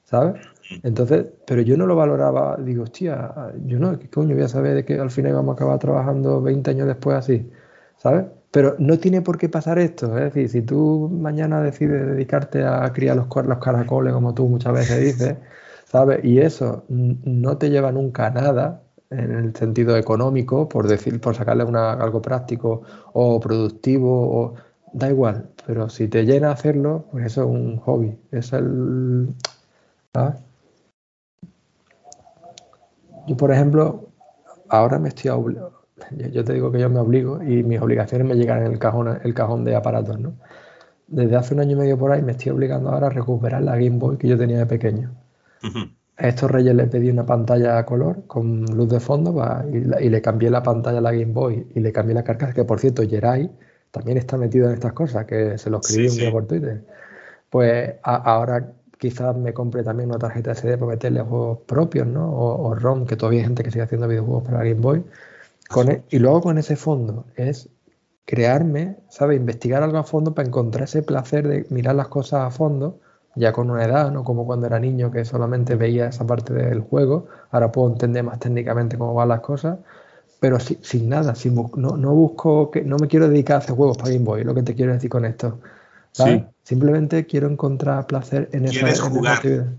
¿sabes? Entonces, pero yo no lo valoraba, digo, hostia, yo no, ¿qué coño voy a saber de que al final vamos a acabar trabajando 20 años después así? ¿Sabes? Pero no tiene por qué pasar esto, es decir, si tú mañana decides dedicarte a criar los, los caracoles, como tú muchas veces dices, ¿sabes? Y eso no te lleva nunca a nada, en el sentido económico, por decir, por sacarle una, algo práctico o productivo, o, da igual, pero si te llena hacerlo, pues eso es un hobby, es el... Yo, por ejemplo, ahora me estoy obligando, yo te digo que yo me obligo y mis obligaciones me llegan en el cajón, el cajón de aparatos, ¿no? Desde hace un año y medio por ahí me estoy obligando ahora a recuperar la Game Boy que yo tenía de pequeño. A estos reyes le pedí una pantalla a color con luz de fondo y, le cambié la pantalla a la Game Boy y le cambié la carcasa, que por cierto, Jerai también está metido en estas cosas, que se lo escribí un día por Twitter. Pues ahora quizás me compre también una tarjeta SD para meterle juegos propios, ¿no? O, ROM, que todavía hay gente que sigue haciendo videojuegos para Game Boy. Con e, y luego con ese fondo es crearme, ¿sabes? Investigar algo a fondo para encontrar ese placer de mirar las cosas a fondo ya con una edad, no como cuando era niño que solamente veía esa parte del juego, ahora puedo entender más técnicamente cómo van las cosas, pero sin nada, sin, no, no, busco, que, no me quiero dedicar a hacer juegos para Game Boy, lo que te quiero decir con esto. Simplemente quiero encontrar placer en esa, ¿Quieres jugar? actividad.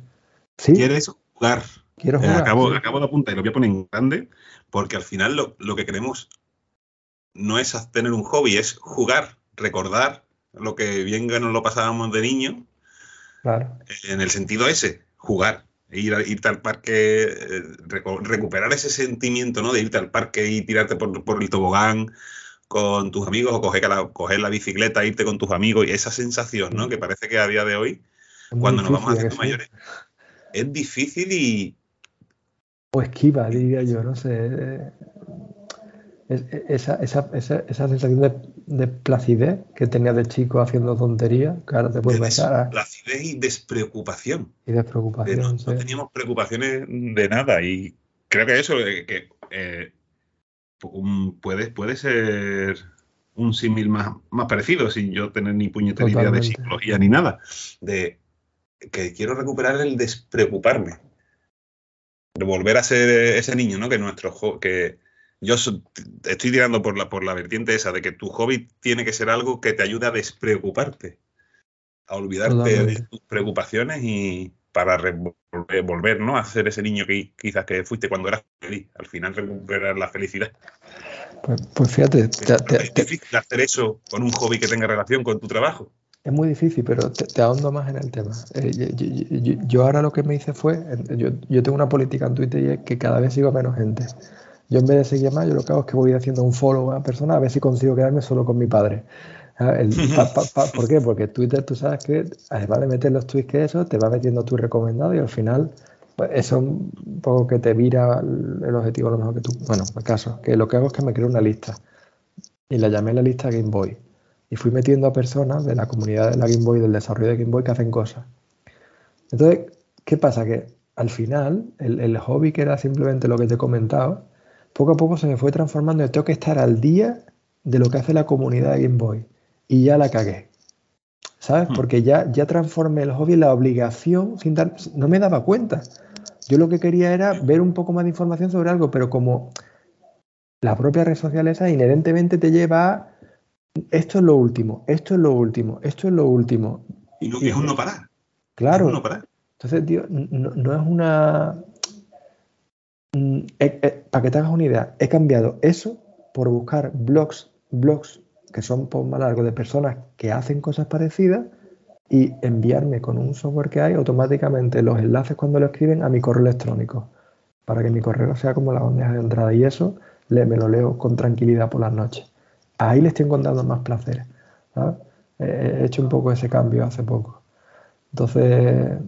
¿Sí? ¿Quieres jugar? Quiero eh, jugar. acabo, acabo, de apuntar y lo voy a poner en grande, porque al final lo, lo que queremos no es tener un hobby, es jugar, recordar lo que bien que nos lo pasábamos de niño en el sentido ese, jugar, ir a, irte al parque, eh, recuperar ese sentimiento, ¿no? De irte al parque y tirarte por, el tobogán con tus amigos o coger la, coger la bicicleta, irte con tus amigos y esa sensación, ¿no? Que parece que a día de hoy, cuando nos vamos haciendo mayores, es difícil y... O esquiva, diría yo, no sé esa, esa, esa, esa sensación de, de, placidez que tenía de chico haciendo tonterías, que ahora te puedes pasar. Placidez y despreocupación. Y despreocupación. no, teníamos preocupaciones de nada. Y creo que eso, que, eh, puede, puede ser un símil más, más parecido, sin yo tener ni puñetera idea de psicología ni nada, de que quiero recuperar el despreocuparme. De volver a ser ese niño, ¿no? Que nuestro que yo estoy tirando por la, por la vertiente esa de que tu hobby tiene que ser algo que te ayude a despreocuparte, a olvidarte de tus preocupaciones y para volver, ¿no? A ser ese niño que quizás que fuiste cuando eras feliz, al final recuperar la felicidad. Pues, pues fíjate, es difícil hacer eso con un hobby que tenga relación con tu trabajo. Es muy difícil, pero te, ahondo más en el tema. Eh, yo, ahora lo que me hice fue, yo, yo, tengo una política en Twitter y es que cada vez sigo a menos gente. Yo en vez de seguir más, yo lo que hago es que voy haciendo un follow a personas a ver si consigo quedarme solo con mi padre. ¿Por qué? Porque Twitter tú sabes que además de meter los tweets que eso, te va metiendo tu recomendado y al final pues eso un poco que te vira el objetivo a lo mejor que tú. Bueno, el caso, que lo que hago es que me creo una lista y la llamé la lista Game Boy y fui metiendo a personas de la comunidad de la Game Boy, del desarrollo de Game Boy que hacen cosas. Entonces, ¿qué pasa? Que al final el hobby que era simplemente lo que te he comentado, poco a poco se me fue transformando y tengo que estar al día de lo que hace la comunidad de Game Boy. Y ya la cagué. ¿Sabes? Hmm. Porque ya, ya transformé el hobby en la obligación sin dar. No me daba cuenta. Yo lo que quería era ver un poco más de información sobre algo, pero como la propia red social esa inherentemente te lleva a esto es lo último, esto es lo último, esto es lo último. Y no, es un no parar. Claro. Entonces, tío, no es una. Mm, para que te hagas una idea, he cambiado eso por buscar blogs, blogs que son por más largos de personas que hacen cosas parecidas y enviarme con un software que hay automáticamente los enlaces cuando lo escriben a mi correo electrónico para que mi correo sea como la bandeja de entrada y eso me lo leo con tranquilidad por las noches. Ahí le estoy encontrando más placer. He hecho un poco ese cambio hace poco. Entonces,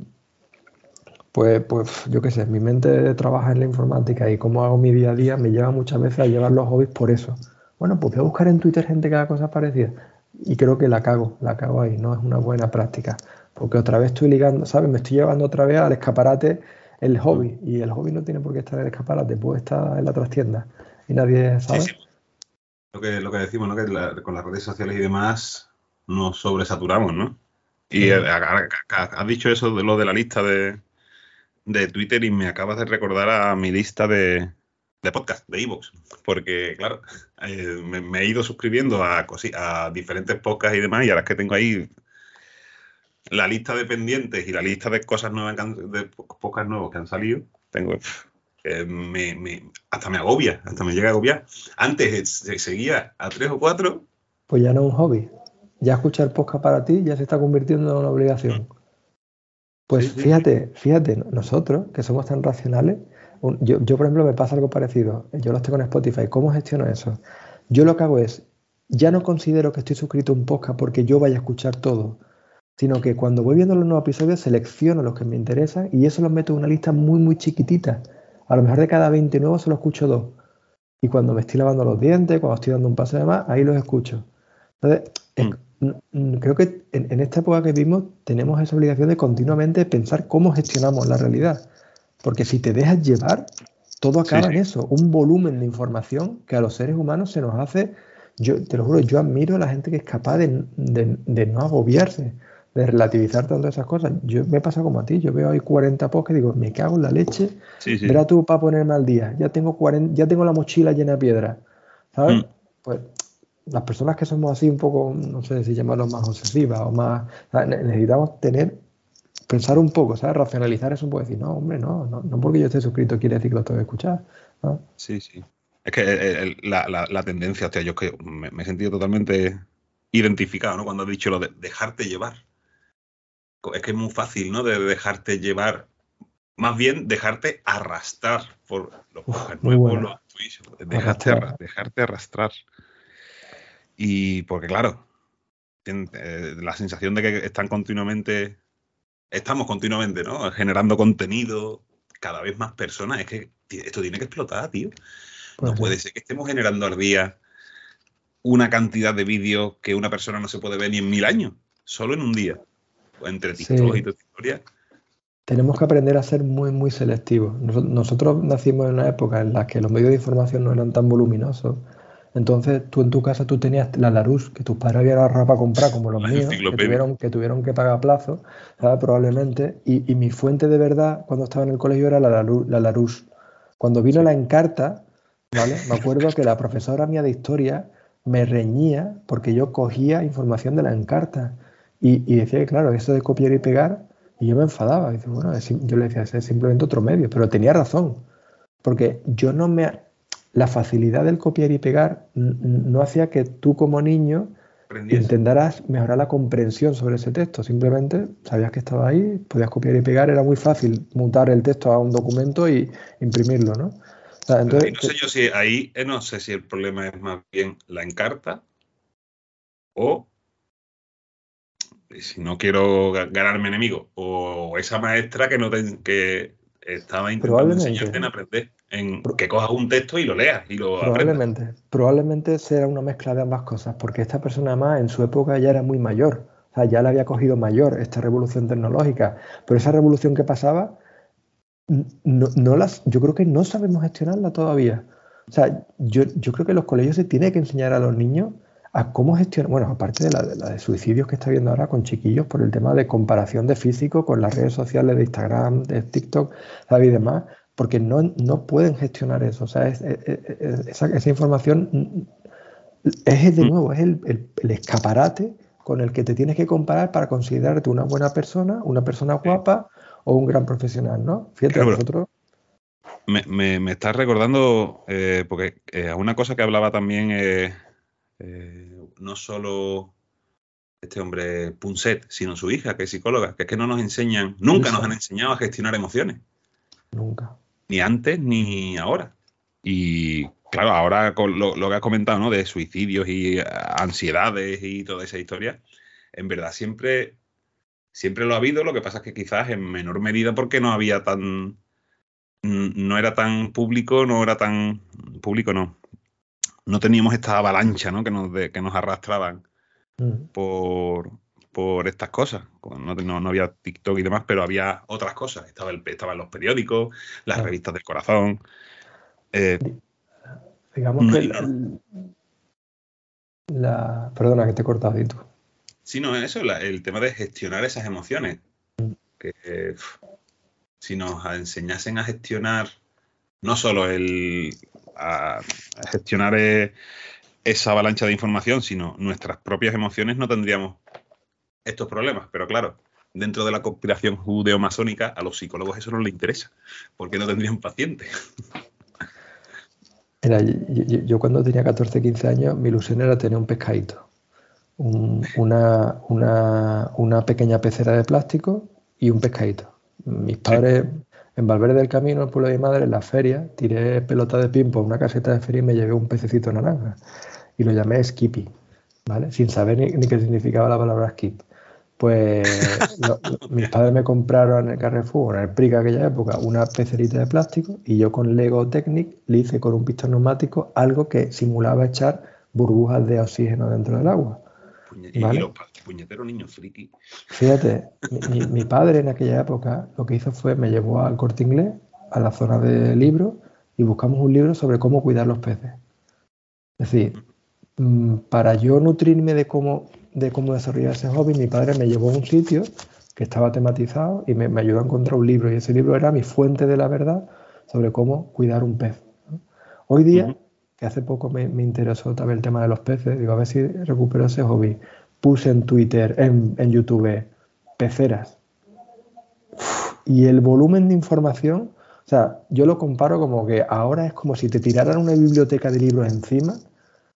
pues, pues yo qué sé, mi mente trabaja en la informática y cómo hago mi día a día me lleva muchas veces a llevar los hobbies por eso. Bueno, pues voy a buscar en Twitter gente que haga cosas parecidas. Y creo que la cago, la cago ahí, no es una buena práctica. Porque otra vez estoy ligando, ¿sabes? Me estoy llevando otra vez al escaparate el hobby. Y el hobby no tiene por qué estar en el escaparate, puede estar en la trastienda. Y nadie sabe. Sí, Lo, que, lo que decimos, ¿no? Que con las redes sociales y demás nos sobresaturamos, ¿no? Y has dicho eso de lo de la lista de, de Twitter y me acabas de recordar a mi lista de, de podcast, de Evox. Porque, claro, eh, me, he ido suscribiendo a, a diferentes podcasts y demás, y ahora es que tengo ahí la lista de pendientes y la lista de cosas nuevas, de podcasts nuevos que han salido, tengo. me, hasta me agobia, hasta me llega a agobiar. Antes se seguía a tres o cuatro. Pues ya no es un hobby. Ya escuchar podcast para ti ya se está convirtiendo en una obligación. Mm. Pues fíjate, fíjate, nosotros que somos tan racionales, yo, por ejemplo me pasa algo parecido, yo lo estoy con Spotify, ¿cómo gestiono eso? Yo lo que hago es, ya no considero que estoy suscrito a un podcast porque yo vaya a escuchar todo, sino que cuando voy viendo los nuevos episodios selecciono los que me interesan y eso los meto en una lista muy, muy chiquitita. A lo mejor de cada 20 nuevos solo escucho dos. Y cuando me estoy lavando los dientes, cuando estoy dando un paso de más, ahí los escucho. Entonces, mm creo que en, esta época que vivimos tenemos esa obligación de continuamente pensar cómo gestionamos la realidad. Porque si te dejas llevar, todo acaba en eso, un volumen de información que a los seres humanos se nos hace, yo te lo juro, yo admiro a la gente que es capaz de, no agobiarse, de relativizar tanto esas cosas. Yo me pasa como a ti, yo veo ahí 40 posts que digo, me cago en la leche, verá tú para ponerme al día, ya tengo, 40, ya tengo la mochila llena de piedra, ¿sabes? Mm. Pues las personas que somos así un poco, no sé si llamarlo más obsesivas o más, necesitamos tener, pensar un poco, ¿sabes? Racionalizar eso un poco, decir, no, hombre, no, no, porque yo esté suscrito quiere decir que lo tengo que escuchar. Sí, sí. Es que la, la, tendencia, hostia, yo que me, he sentido totalmente identificado, ¿no? Cuando has dicho lo de dejarte llevar. Es que es muy fácil, ¿no? De dejarte llevar, más bien dejarte arrastrar por los nuevos, dejarte, dejarte arrastrar. Y porque, claro, eh, la sensación de que están continuamente, estamos continuamente, ¿no? Generando contenido, cada vez más personas, es que esto tiene que explotar, tío. no pues puede ser que estemos generando al día una cantidad de vídeos que una persona no se puede ver ni en mil años, solo en un día. Entre TikTok y tu historia. Tenemos que aprender a ser muy, muy selectivos. Nosotros nacimos en una época en la que los medios de información no eran tan voluminosos Entonces, tú en tu casa tú tenías la Larus que tus padres habían ahorrado para comprar, como los míos, que tuvieron, que tuvieron que pagar a plazo, ¿sabes? probablemente. Y, mi fuente de verdad cuando estaba en el colegio era la, Larus. La Cuando vino la encarta, ¿vale? Me acuerdo que la profesora mía de historia me reñía porque yo cogía información de la encarta. Y, y decía que, claro, eso de copiar y pegar, y yo me enfadaba. Y bueno, yo le decía, es simplemente otro medio, pero tenía razón. Porque yo no me la facilidad del copiar y pegar no hacía que tú como niño intentaras mejorar la comprensión sobre ese texto. Simplemente sabías que estaba ahí, podías copiar y pegar, era muy fácil mutar el texto a un documento y imprimirlo, ¿no? entonces, no sé yo si ahí, eh, no sé si el problema es más bien la encarta o si no quiero ganarme enemigo o esa maestra que no que estaba intentando enseñarte en aprender en que cojas un texto y lo leas y lo probablemente. Probablemente será una mezcla de ambas cosas porque esta persona más en su época ya era muy mayor. O sea ya le había cogido mayor esta revolución tecnológica. Pero esa revolución que pasaba no, las yo creo que no sabemos gestionarla todavía. O sea yo, yo creo que los colegios se tiene que enseñar a los niños a cómo gestionar, bueno, aparte de la, de suicidios que está viendo ahora con chiquillos por el tema de comparación de físico con las redes sociales de Instagram, de TikTok, y demás, porque no, no pueden gestionar eso. O sea, esa, información es de mm. nuevo, es el, escaparate con el que te tienes que comparar para considerarte una buena persona, una persona guapa o un gran profesional, ¿no? Fíjate, nosotros... Me, me, me estás recordando, eh, porque eh, una cosa que hablaba también eh, no solo este hombre Punset, sino su hija, que es psicóloga, que es que no nos enseñan, nunca nos han enseñado a gestionar emociones. Nunca ni antes ni ahora. Y claro, ahora con lo, que has comentado, ¿no? De suicidios y eh, ansiedades y toda esa historia, en verdad siempre, siempre lo ha habido, lo que pasa es que quizás en menor medida porque no había tan, no era tan público, no era tan, público no, no teníamos esta avalancha, ¿no? Que nos, que nos arrastraban mm. por, por estas cosas. No, no, había TikTok y demás, pero había otras cosas. Estaba el, estaban los periódicos, las revistas del corazón. Eh, digamos que la, Perdona que te he cortado, y tú. Sí, no, eso, el tema de gestionar esas emociones. Mm. Que si nos enseñasen a gestionar no solo el a gestionar eh, esa avalancha de información, sino nuestras propias emociones, no tendríamos estos problemas. Pero claro, dentro de la conspiración judeo-masónica, a los psicólogos eso no les interesa, porque no tendrían pacientes. Mira, yo, cuando tenía 14, 15 años, mi ilusión era tener un pescadito, una, una, pequeña pecera de plástico y un pescadito. Mis padres, en Valverde del Camino, en el pueblo de mi madre, en la feria, tiré pelota de ping una caseta de feria y me llevé un pececito naranja. Y lo llamé Skippy, ¿vale? Sin saber ni, ni qué significaba la palabra skip pues mis padres me compraron en el Carrefour, en el PRIC aquella época, una pecerita de plástico y yo con Lego Technic le hice con un pistón neumático algo que simulaba echar burbujas de oxígeno dentro del agua. Puñetero niño friki. Fíjate, mi, padre en aquella época lo que hizo fue me llevó al corte inglés, a la zona de libros, y buscamos un libro sobre cómo cuidar los peces. Es decir, mm, para yo nutrirme de cómo de cómo desarrollar ese hobby, mi padre me llevó a un sitio que estaba tematizado y me, ayudó a encontrar un libro. Y ese libro era mi fuente de la verdad sobre cómo cuidar un pez. Hoy día, que hace poco me, interesó también el tema de los peces, digo, a ver si recupero ese hobby. Puse en Twitter, en, YouTube, peceras. Y el volumen de información, o sea, yo lo comparo como que ahora es como si te tiraran una biblioteca de libros encima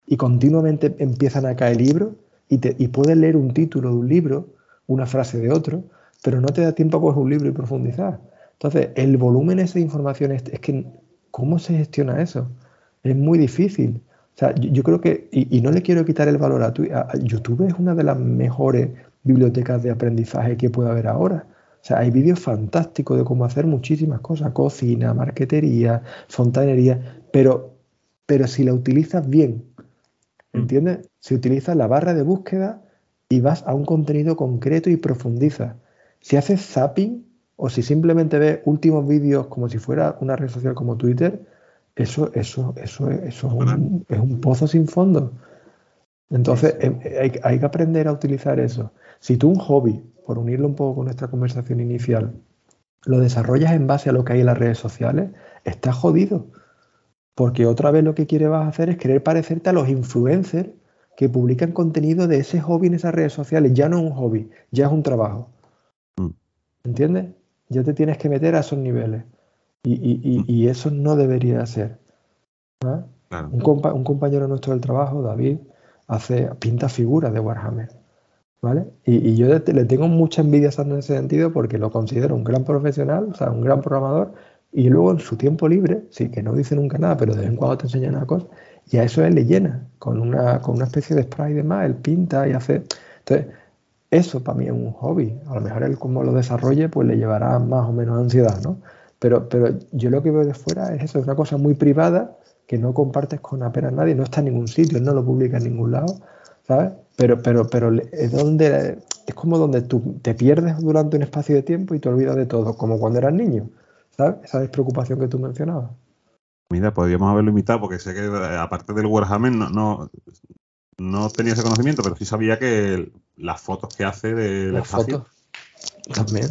y continuamente empiezan a caer libros y, puedes leer un título de un libro, una frase de otro, pero no te da tiempo a coger un libro y profundizar. Entonces, el volumen ese de información es, que, ¿cómo se gestiona eso? Es muy difícil. O sea, yo, creo que, y, no le quiero quitar el valor a, a, YouTube, es una de las mejores bibliotecas de aprendizaje que puede haber ahora. O sea, hay vídeos fantásticos de cómo hacer muchísimas cosas, cocina, marquetería, fontanería, pero, pero si la utilizas bien, Mm. ¿Entiendes? Se utiliza la barra de búsqueda y vas a un contenido concreto y profundizas. Si haces zapping o si simplemente ves últimos vídeos como si fuera una red social como Twitter, eso, eso, eso, eso es un, pozo sin fondo. Entonces, em, hay, que aprender a utilizar eso. Si tú un hobby, por unirlo un poco con nuestra conversación inicial, lo desarrollas en base a lo que hay en las redes sociales, estás jodido. Porque otra vez lo que quieres vas a hacer es querer parecerte a los influencers que publican contenido de ese hobby en esas redes sociales. Ya no es un hobby, ya es un trabajo. Mm. ¿Entiendes? Ya te tienes que meter a esos niveles. Y, eso no debería ser. Un, compañero nuestro del trabajo, David, hace pinta figuras de Warhammer. ¿Vale? Y, yo le tengo mucha envidia en ese sentido porque lo considero un gran profesional, o sea, un gran programador, y luego en su tiempo libre, sí, que no dice nunca nada, pero de vez en cuando te enseña una cosa, y a eso él le llena, con una, con una especie de spray y demás, él pinta y hace... Entonces, eso para mí es un hobby. A lo mejor él como lo desarrolle, pues le llevará más o menos ansiedad, ¿no? Pero, pero yo lo que veo de fuera es eso, es una cosa muy privada que no compartes con apenas nadie, no está en ningún sitio, no lo publica en ningún lado, ¿sabes? Pero, pero, pero es donde es como donde tú te pierdes durante un espacio de tiempo y te olvidas de todo, como cuando eras niño, ¿sabes? Esa despreocupación que tú mencionabas. Mira, podríamos haberlo invitado porque sé que aparte del Warhammer no, no, tenía ese conocimiento, pero sí sabía que las fotos que hace de las fotos también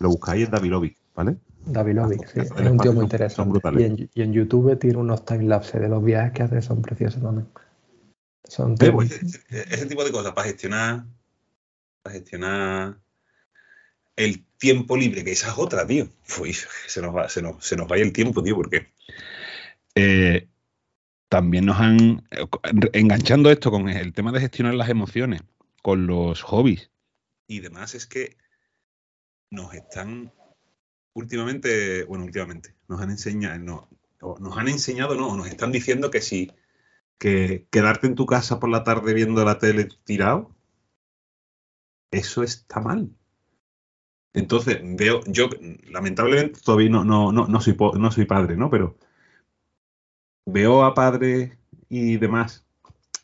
lo buscáis en Davilovic, ¿vale? Davilovic, sí, es un tío muy interesante. y, en, y, en, YouTube tiene unos timelapses de los viajes que hace, son preciosos también. Son pues, ese, tipo de cosas para gestionar, para gestionar el tiempo libre, que esa es otra, tío. se, nos va, se, nos, se nos va el tiempo, tío, porque eh, también nos han, enganchando esto con el tema de gestionar las emociones, con los hobbies y demás, es que nos están últimamente, bueno, últimamente, nos han enseñado, no, nos han enseñado, no, nos están diciendo que si que quedarte en tu casa por la tarde viendo la tele tirado, eso está mal. Entonces, veo, yo lamentablemente todavía no, no, no, no, soy, no soy padre, ¿no? Pero veo a padres y demás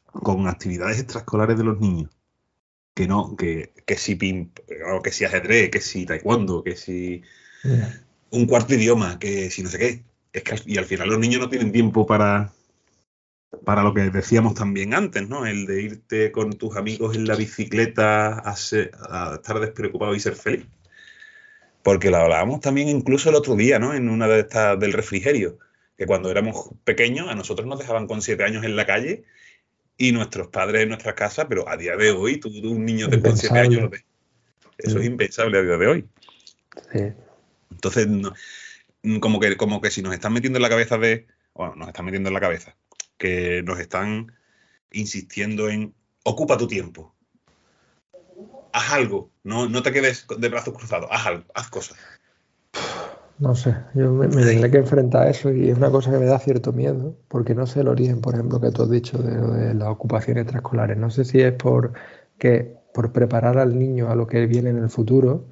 con actividades extraescolares de los niños. Que no, que, que si pim, que si ajedrez, que si taekwondo, que si un cuarto idioma, que si no sé qué. Es que, y al final los niños no tienen tiempo para, para lo que decíamos también antes, ¿no? El de irte con tus amigos en la bicicleta a, a estar despreocupado y ser feliz porque lo hablábamos también incluso el otro día, ¿no? En una de estas del refrigerio, que cuando éramos pequeños a nosotros nos dejaban con siete años en la calle y nuestros padres en nuestras casas, pero a día de hoy, tú, un niño de con siete años, eso es impensable a día de hoy. Entonces, como, que, como que si nos están metiendo en la cabeza de, bueno, nos están metiendo en la cabeza, que nos están insistiendo en ocupa tu tiempo, haz algo, no, no te quedes de brazos cruzados, haz algo, haz cosas. No sé, yo me, tendré que enfrentar a eso y es una cosa que me da cierto miedo, porque no sé el origen, por ejemplo, que tú has dicho de, las ocupaciones extraescolares. No sé si es por, que, por preparar al niño a lo que viene en el futuro,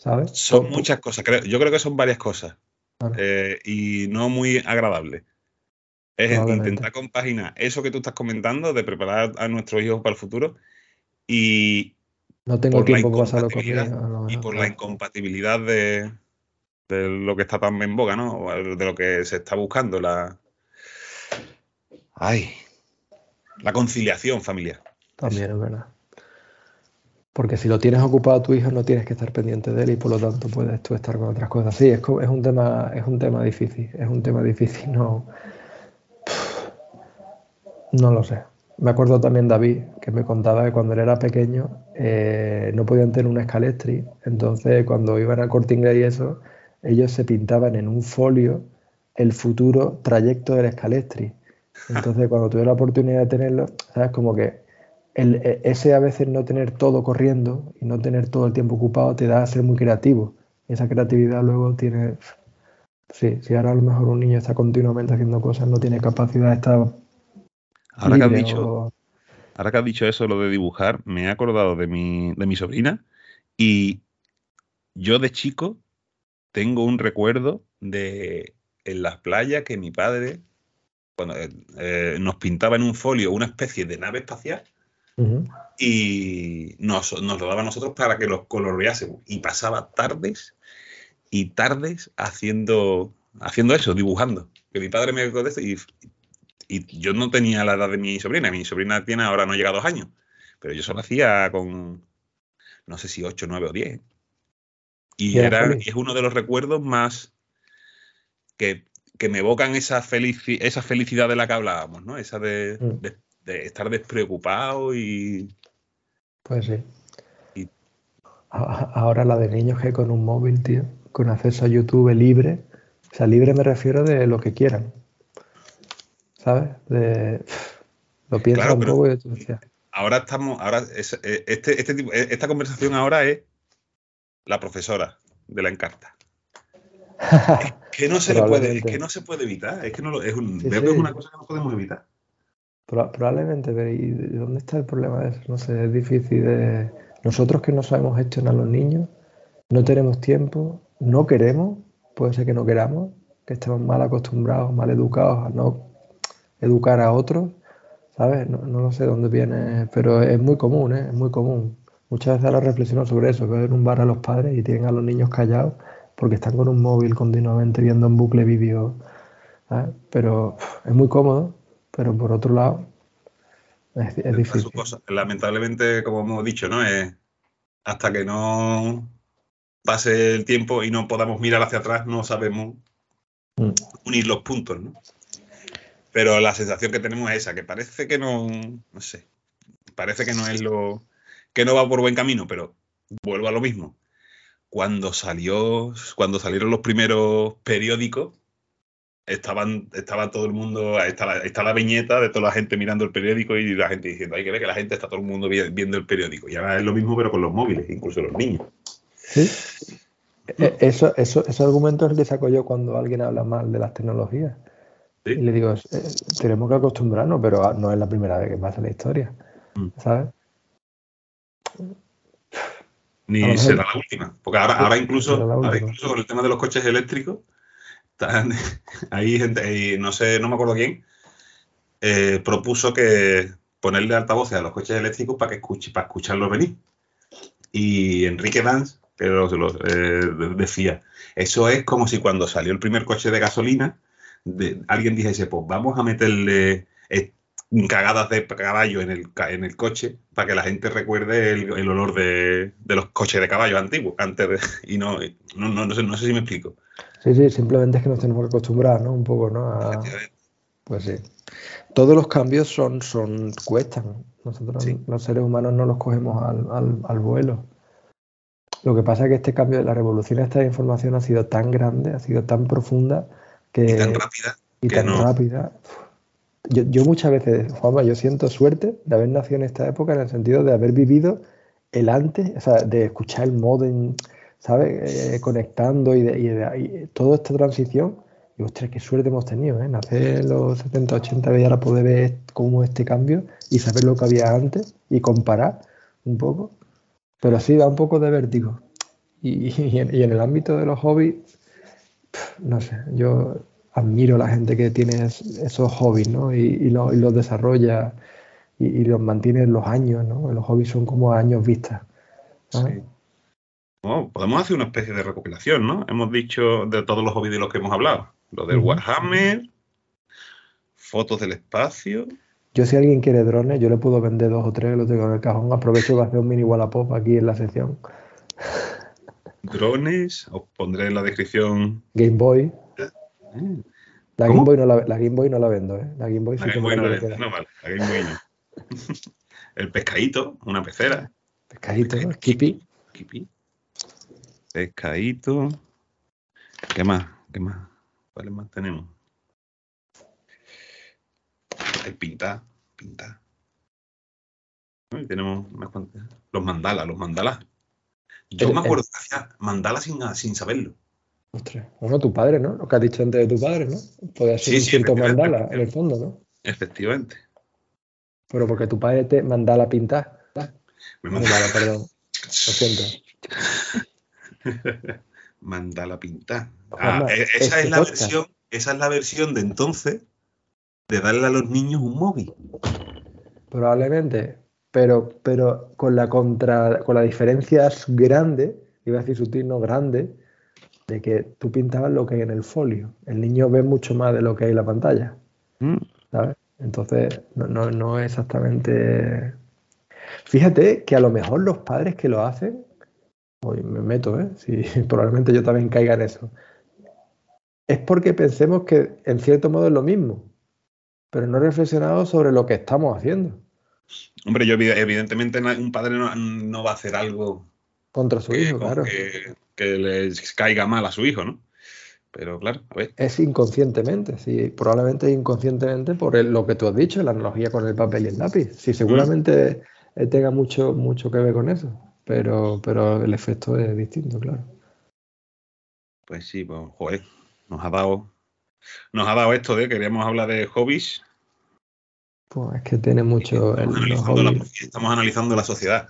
¿sabes? Son muchas cosas, yo creo que son varias cosas eh, y no muy agradables. Es intentar compaginar eso que tú estás comentando de preparar a nuestros hijos para el futuro y, no tengo tiempo para pasarlo conmigo. y por la incompatibilidad de, lo que está tan en boga, ¿no? De lo que se está buscando, la. Ay. La conciliación familiar. También es verdad. Porque si lo tienes ocupado a tu hijo, no tienes que estar pendiente de él y por lo tanto puedes tú estar con otras cosas. Sí, es, un tema, es un tema difícil. Es un tema difícil. No. No lo sé. Me acuerdo también David, que me contaba que cuando él era pequeño eh, no podían tener un escalestri, entonces cuando iban a corte y eso, ellos se pintaban en un folio el futuro trayecto del escalestri. Entonces cuando tuve la oportunidad de tenerlo, sabes, como que el, e, ese a veces no tener todo corriendo y no tener todo el tiempo ocupado te da a ser muy creativo. Esa creatividad luego tiene... Sí, si ahora a lo mejor un niño está continuamente haciendo cosas, no tiene capacidad de estar Ahora que, has dicho, ahora que has dicho eso, lo de dibujar, me he acordado de mi, de mi sobrina y yo de chico tengo un recuerdo de en las playas que mi padre cuando, eh, eh, nos pintaba en un folio una especie de nave espacial y nos, nos, lo daba a nosotros para que los coloreásemos. Y pasaba tardes y tardes haciendo, haciendo eso, dibujando. que mi padre me conteste y, y yo no tenía la edad de mi sobrina. Mi sobrina tiene ahora no llega a dos años. Pero yo solo hacía con, no sé si 8, 9 o 10. Y, era, es uno de los recuerdos más que, me evocan esa, esa felicidad de la que hablábamos, ¿no? Esa de, mm. Estar despreocupado y... Pues sí. Ahora la de niños que con un móvil, tío, con acceso a YouTube libre. O sea, libre me refiero de lo que quieran. ¿Sabes? De, lo pienso un poco y ahora estamos, ahora eh, este, este tipo, eh, esta conversación ahora es la profesora de la encarta. es que no se puede, que no se puede evitar, es que no es, veo que es una cosa que no podemos evitar. Probablemente, pero ¿y dónde está el problema de eso? No sé, es difícil de. Nosotros que no sabemos gestionar los niños, no tenemos tiempo, no queremos, puede ser que no queramos, que estemos mal acostumbrados, mal educados a no educar a otros ¿sabes? No, lo sé dónde viene, pero es muy común, ¿eh? Es muy común. Muchas veces ahora reflexiono sobre eso, que en un bar a los padres y tienen a los niños callados porque están con un móvil continuamente viendo en bucle vídeo. Pero es muy cómodo, pero por otro lado es, difícil. Lamentablemente, como hemos dicho, ¿no? Es hasta que no pase el tiempo y no podamos mirar hacia atrás, no sabemos mm. unir los puntos, ¿no? Pero la sensación que tenemos es esa, que parece que no, no sé, parece que no es lo, que no va por buen camino, pero vuelvo a lo mismo. Cuando salió, cuando salieron los primeros periódicos, estaban, estaba todo el mundo, está la, está la viñeta de toda la gente mirando el periódico y la gente diciendo, hay que ver que la gente está todo el mundo viendo el periódico. Y ahora es lo mismo, pero con los móviles, incluso los niños. Sí. E, eso, eso, ese argumento es el que saco yo cuando alguien habla mal de las tecnologías. Y le digo, eh, tenemos que acostumbrarnos, pero no es la primera vez que pasa en la historia. Mm. ¿Sabes? Ni será la última. Porque ahora, incluso, incluso con el tema de los coches eléctricos, hay gente, no sé, no me acuerdo quién, eh, propuso que ponerle altavoces a los coches eléctricos para que escuche, para escucharlos venir. Y Enrique Dance, que eh, decía, eso es como si cuando salió el primer coche de gasolina, alguien dijese, pues vamos a meterle eh, cagadas de caballo en el, coche para que la gente recuerde el, olor de, los coches de caballo antiguos, antes de, y no, no, no, sé, no sé si me explico. Sí, sí, simplemente es que nos tenemos que acostumbrar, ¿no? Un poco, ¿no? pues sí. Todos los cambios son, son cuestan. Nosotros los seres humanos no los cogemos al, al, vuelo. Lo que pasa es que este cambio de la revolución de esta información ha sido tan grande, ha sido tan profunda, y tan rápida. Y tan rápida. Yo, muchas veces, Juanma, yo siento suerte de haber nacido en esta época en el sentido de haber vivido el antes, o sea, de escuchar el modem, ¿sabes? Eh, conectando y, de, toda esta transición. Y ostras, qué suerte hemos tenido, ¿eh? Nacer los 70, 80 y ahora poder ver cómo este cambio y saber lo que había antes y comparar un poco. Pero sí, da un poco de vértigo. Y, y en el ámbito de los hobbies, no sé, yo admiro a la gente que tiene esos hobbies, ¿no? Y, los desarrolla y, los mantiene en los años, ¿no? Los hobbies son como años vistas. Sí. Podemos hacer una especie de recopilación, ¿no? Hemos dicho de todos los hobbies de los que hemos hablado. Lo del Warhammer, fotos del espacio. Yo si alguien quiere drones, yo le puedo vender dos o tres, los tengo en el cajón. Aprovecho para hacer un mini Wallapop aquí en la sección drones, os pondré en la descripción. Game Boy. La Game Boy, no la, la Game Boy no la vendo, ¿eh? La Game Boy sí que no, la vendo. no, vale, la Game Boy no. El pescadito, una pecera. Pescadito, Kipi. Kipi. Pescadito. ¿Qué más? ¿Qué más? ¿Cuáles más tenemos? Hay pinta, pinta. Tenemos los mandalas, los mandalas yo me acuerdo que hacía mandala sin, sin saberlo. Ostras, bueno, tu padre, ¿no? Lo que has dicho antes de tu padre, ¿no? Podía ser un cierto mandala en el fondo, ¿no? Efectivamente. Pero porque tu padre te mandala pintar. Me mandala, perdón. Lo siento. mandala pintar. Ah, e, esa, es la versión, esa es la versión de entonces de darle a los niños un móvil. Probablemente pero, pero con la contra, con la diferencia grande, iba a decir sutil, no grande, de que tú pintabas lo que hay en el folio. El niño ve mucho más de lo que hay en la pantalla. Mm. ¿Sabes? Entonces, no, no, no es exactamente. Fíjate que a lo mejor los padres que lo hacen, hoy me meto, ¿eh? Sí, probablemente yo también caiga en eso. Es porque pensemos que en cierto modo es lo mismo, pero no he reflexionado sobre lo que estamos haciendo. Hombre, yo evidentemente un padre no, va a hacer algo contra su hijo, claro. Que, que le caiga mal a su hijo, ¿no? Pero claro, a ver. Es inconscientemente, sí, probablemente inconscientemente por lo que tú has dicho, la analogía con el papel y el lápiz. Sí, seguramente tenga mucho, mucho que ver con eso, pero, pero el efecto es distinto, claro. Pues sí, pues, joder, nos ha dado, nos ha dado esto de queríamos hablar de hobbies. Pues es que tiene mucho. estamos analizando la sociedad.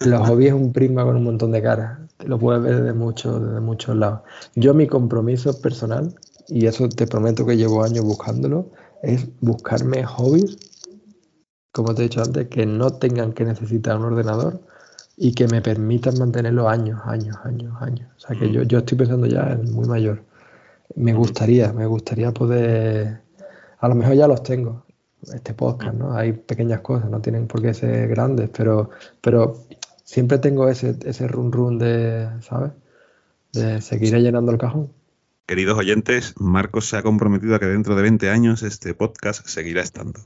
Los hobbies es un prisma con un montón de caras. Lo puedes ver desde muchos, desde muchos lados. Yo mi compromiso personal, y eso te prometo que llevo años buscándolo, es buscarme hobbies, como te he dicho antes, que no tengan que necesitar un ordenador y que me permitan mantenerlo años, años, años, años. O sea que yo, yo estoy pensando ya en muy mayor. Me gustaría, me gustaría poder, a lo mejor ya los tengo, este podcast, ¿no? Hay pequeñas cosas, no tienen por qué ser grandes, pero, pero siempre tengo ese, ese run run de, ¿sabes? De seguir llenando el cajón. Queridos oyentes, Marcos se ha comprometido a que dentro de 20 años este podcast seguirá estando.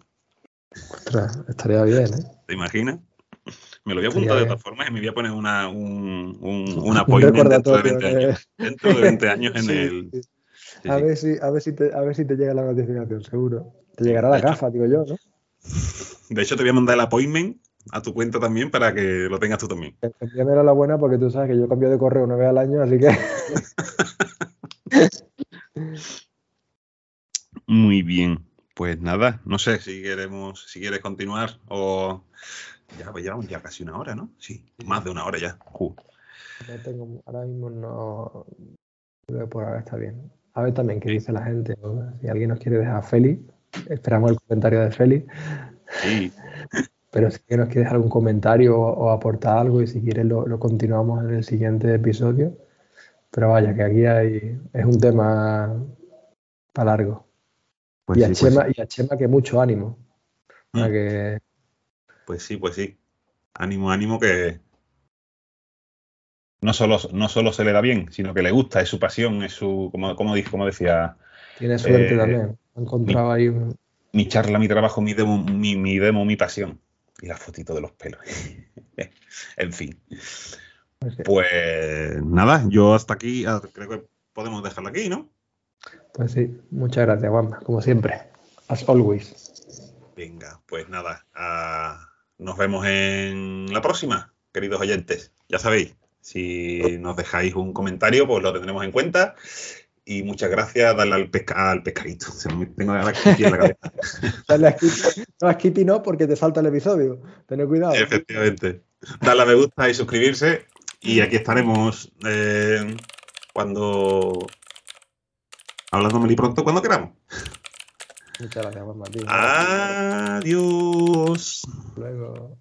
Ostras, estaría bien, ¿eh? ¿Te imaginas? Me lo voy a apuntar de todas formas y me voy a poner una, un, un, apoyo dentro de 20 años. Dentro de 20 años en el. a, Ver si, a, ver si te, a ver si te llega la notificación, seguro. Te llegará la gafa, digo yo, ¿no? De hecho, te voy a mandar el appointment a tu cuenta también para que lo tengas tú también. Envíamela la buena porque tú sabes que yo cambio de correo una vez al año, así que. Muy bien. Pues nada, no sé si queremos, si quieres continuar o ya pues llevamos ya casi una hora, ¿no? Sí, más de una hora ya. No tengo, ahora mismo no creo que por ahora está bien. A ver también qué dice la gente. Si alguien nos quiere dejar feliz, esperamos el comentario de Félix. Sí. Pero si nos quieres algún comentario o, aportar algo y si quieres lo, continuamos en el siguiente episodio. Pero vaya, que aquí hay, es un tema para largo. Pues y, a pues Chema, y, a Chema, que mucho ánimo. Mm. Que... Pues sí, pues sí. Ánimo, ánimo que no solo, no solo se le da bien, sino que le gusta, es su pasión, es su, como, como, como decía. Tiene suerte eh, también. Ha encontrado ahí Mi charla, mi trabajo, mi demo, mi, mi demo, mi pasión y la fotito de los pelos. en fin. Pues nada, yo hasta aquí ah, creo que podemos dejarlo aquí, ¿no? Pues sí, muchas gracias, Juanma, como siempre. As always. Venga, pues nada, ah, nos vemos en la próxima, queridos oyentes. Ya sabéis, si nos dejáis un comentario, pues lo tendremos en cuenta y muchas gracias, darle al, pesca, al pescadito. Se me tengo la Kitty en la cabeza. Dale a Kitty. No, a Kitty no, porque te salta el episodio. Ten cuidado. Efectivamente. Darle a me gusta y suscribirse. Y aquí estaremos eh, cuando. Hablando muy pronto, cuando queramos. Muchas gracias, Martín. Adiós. Luego.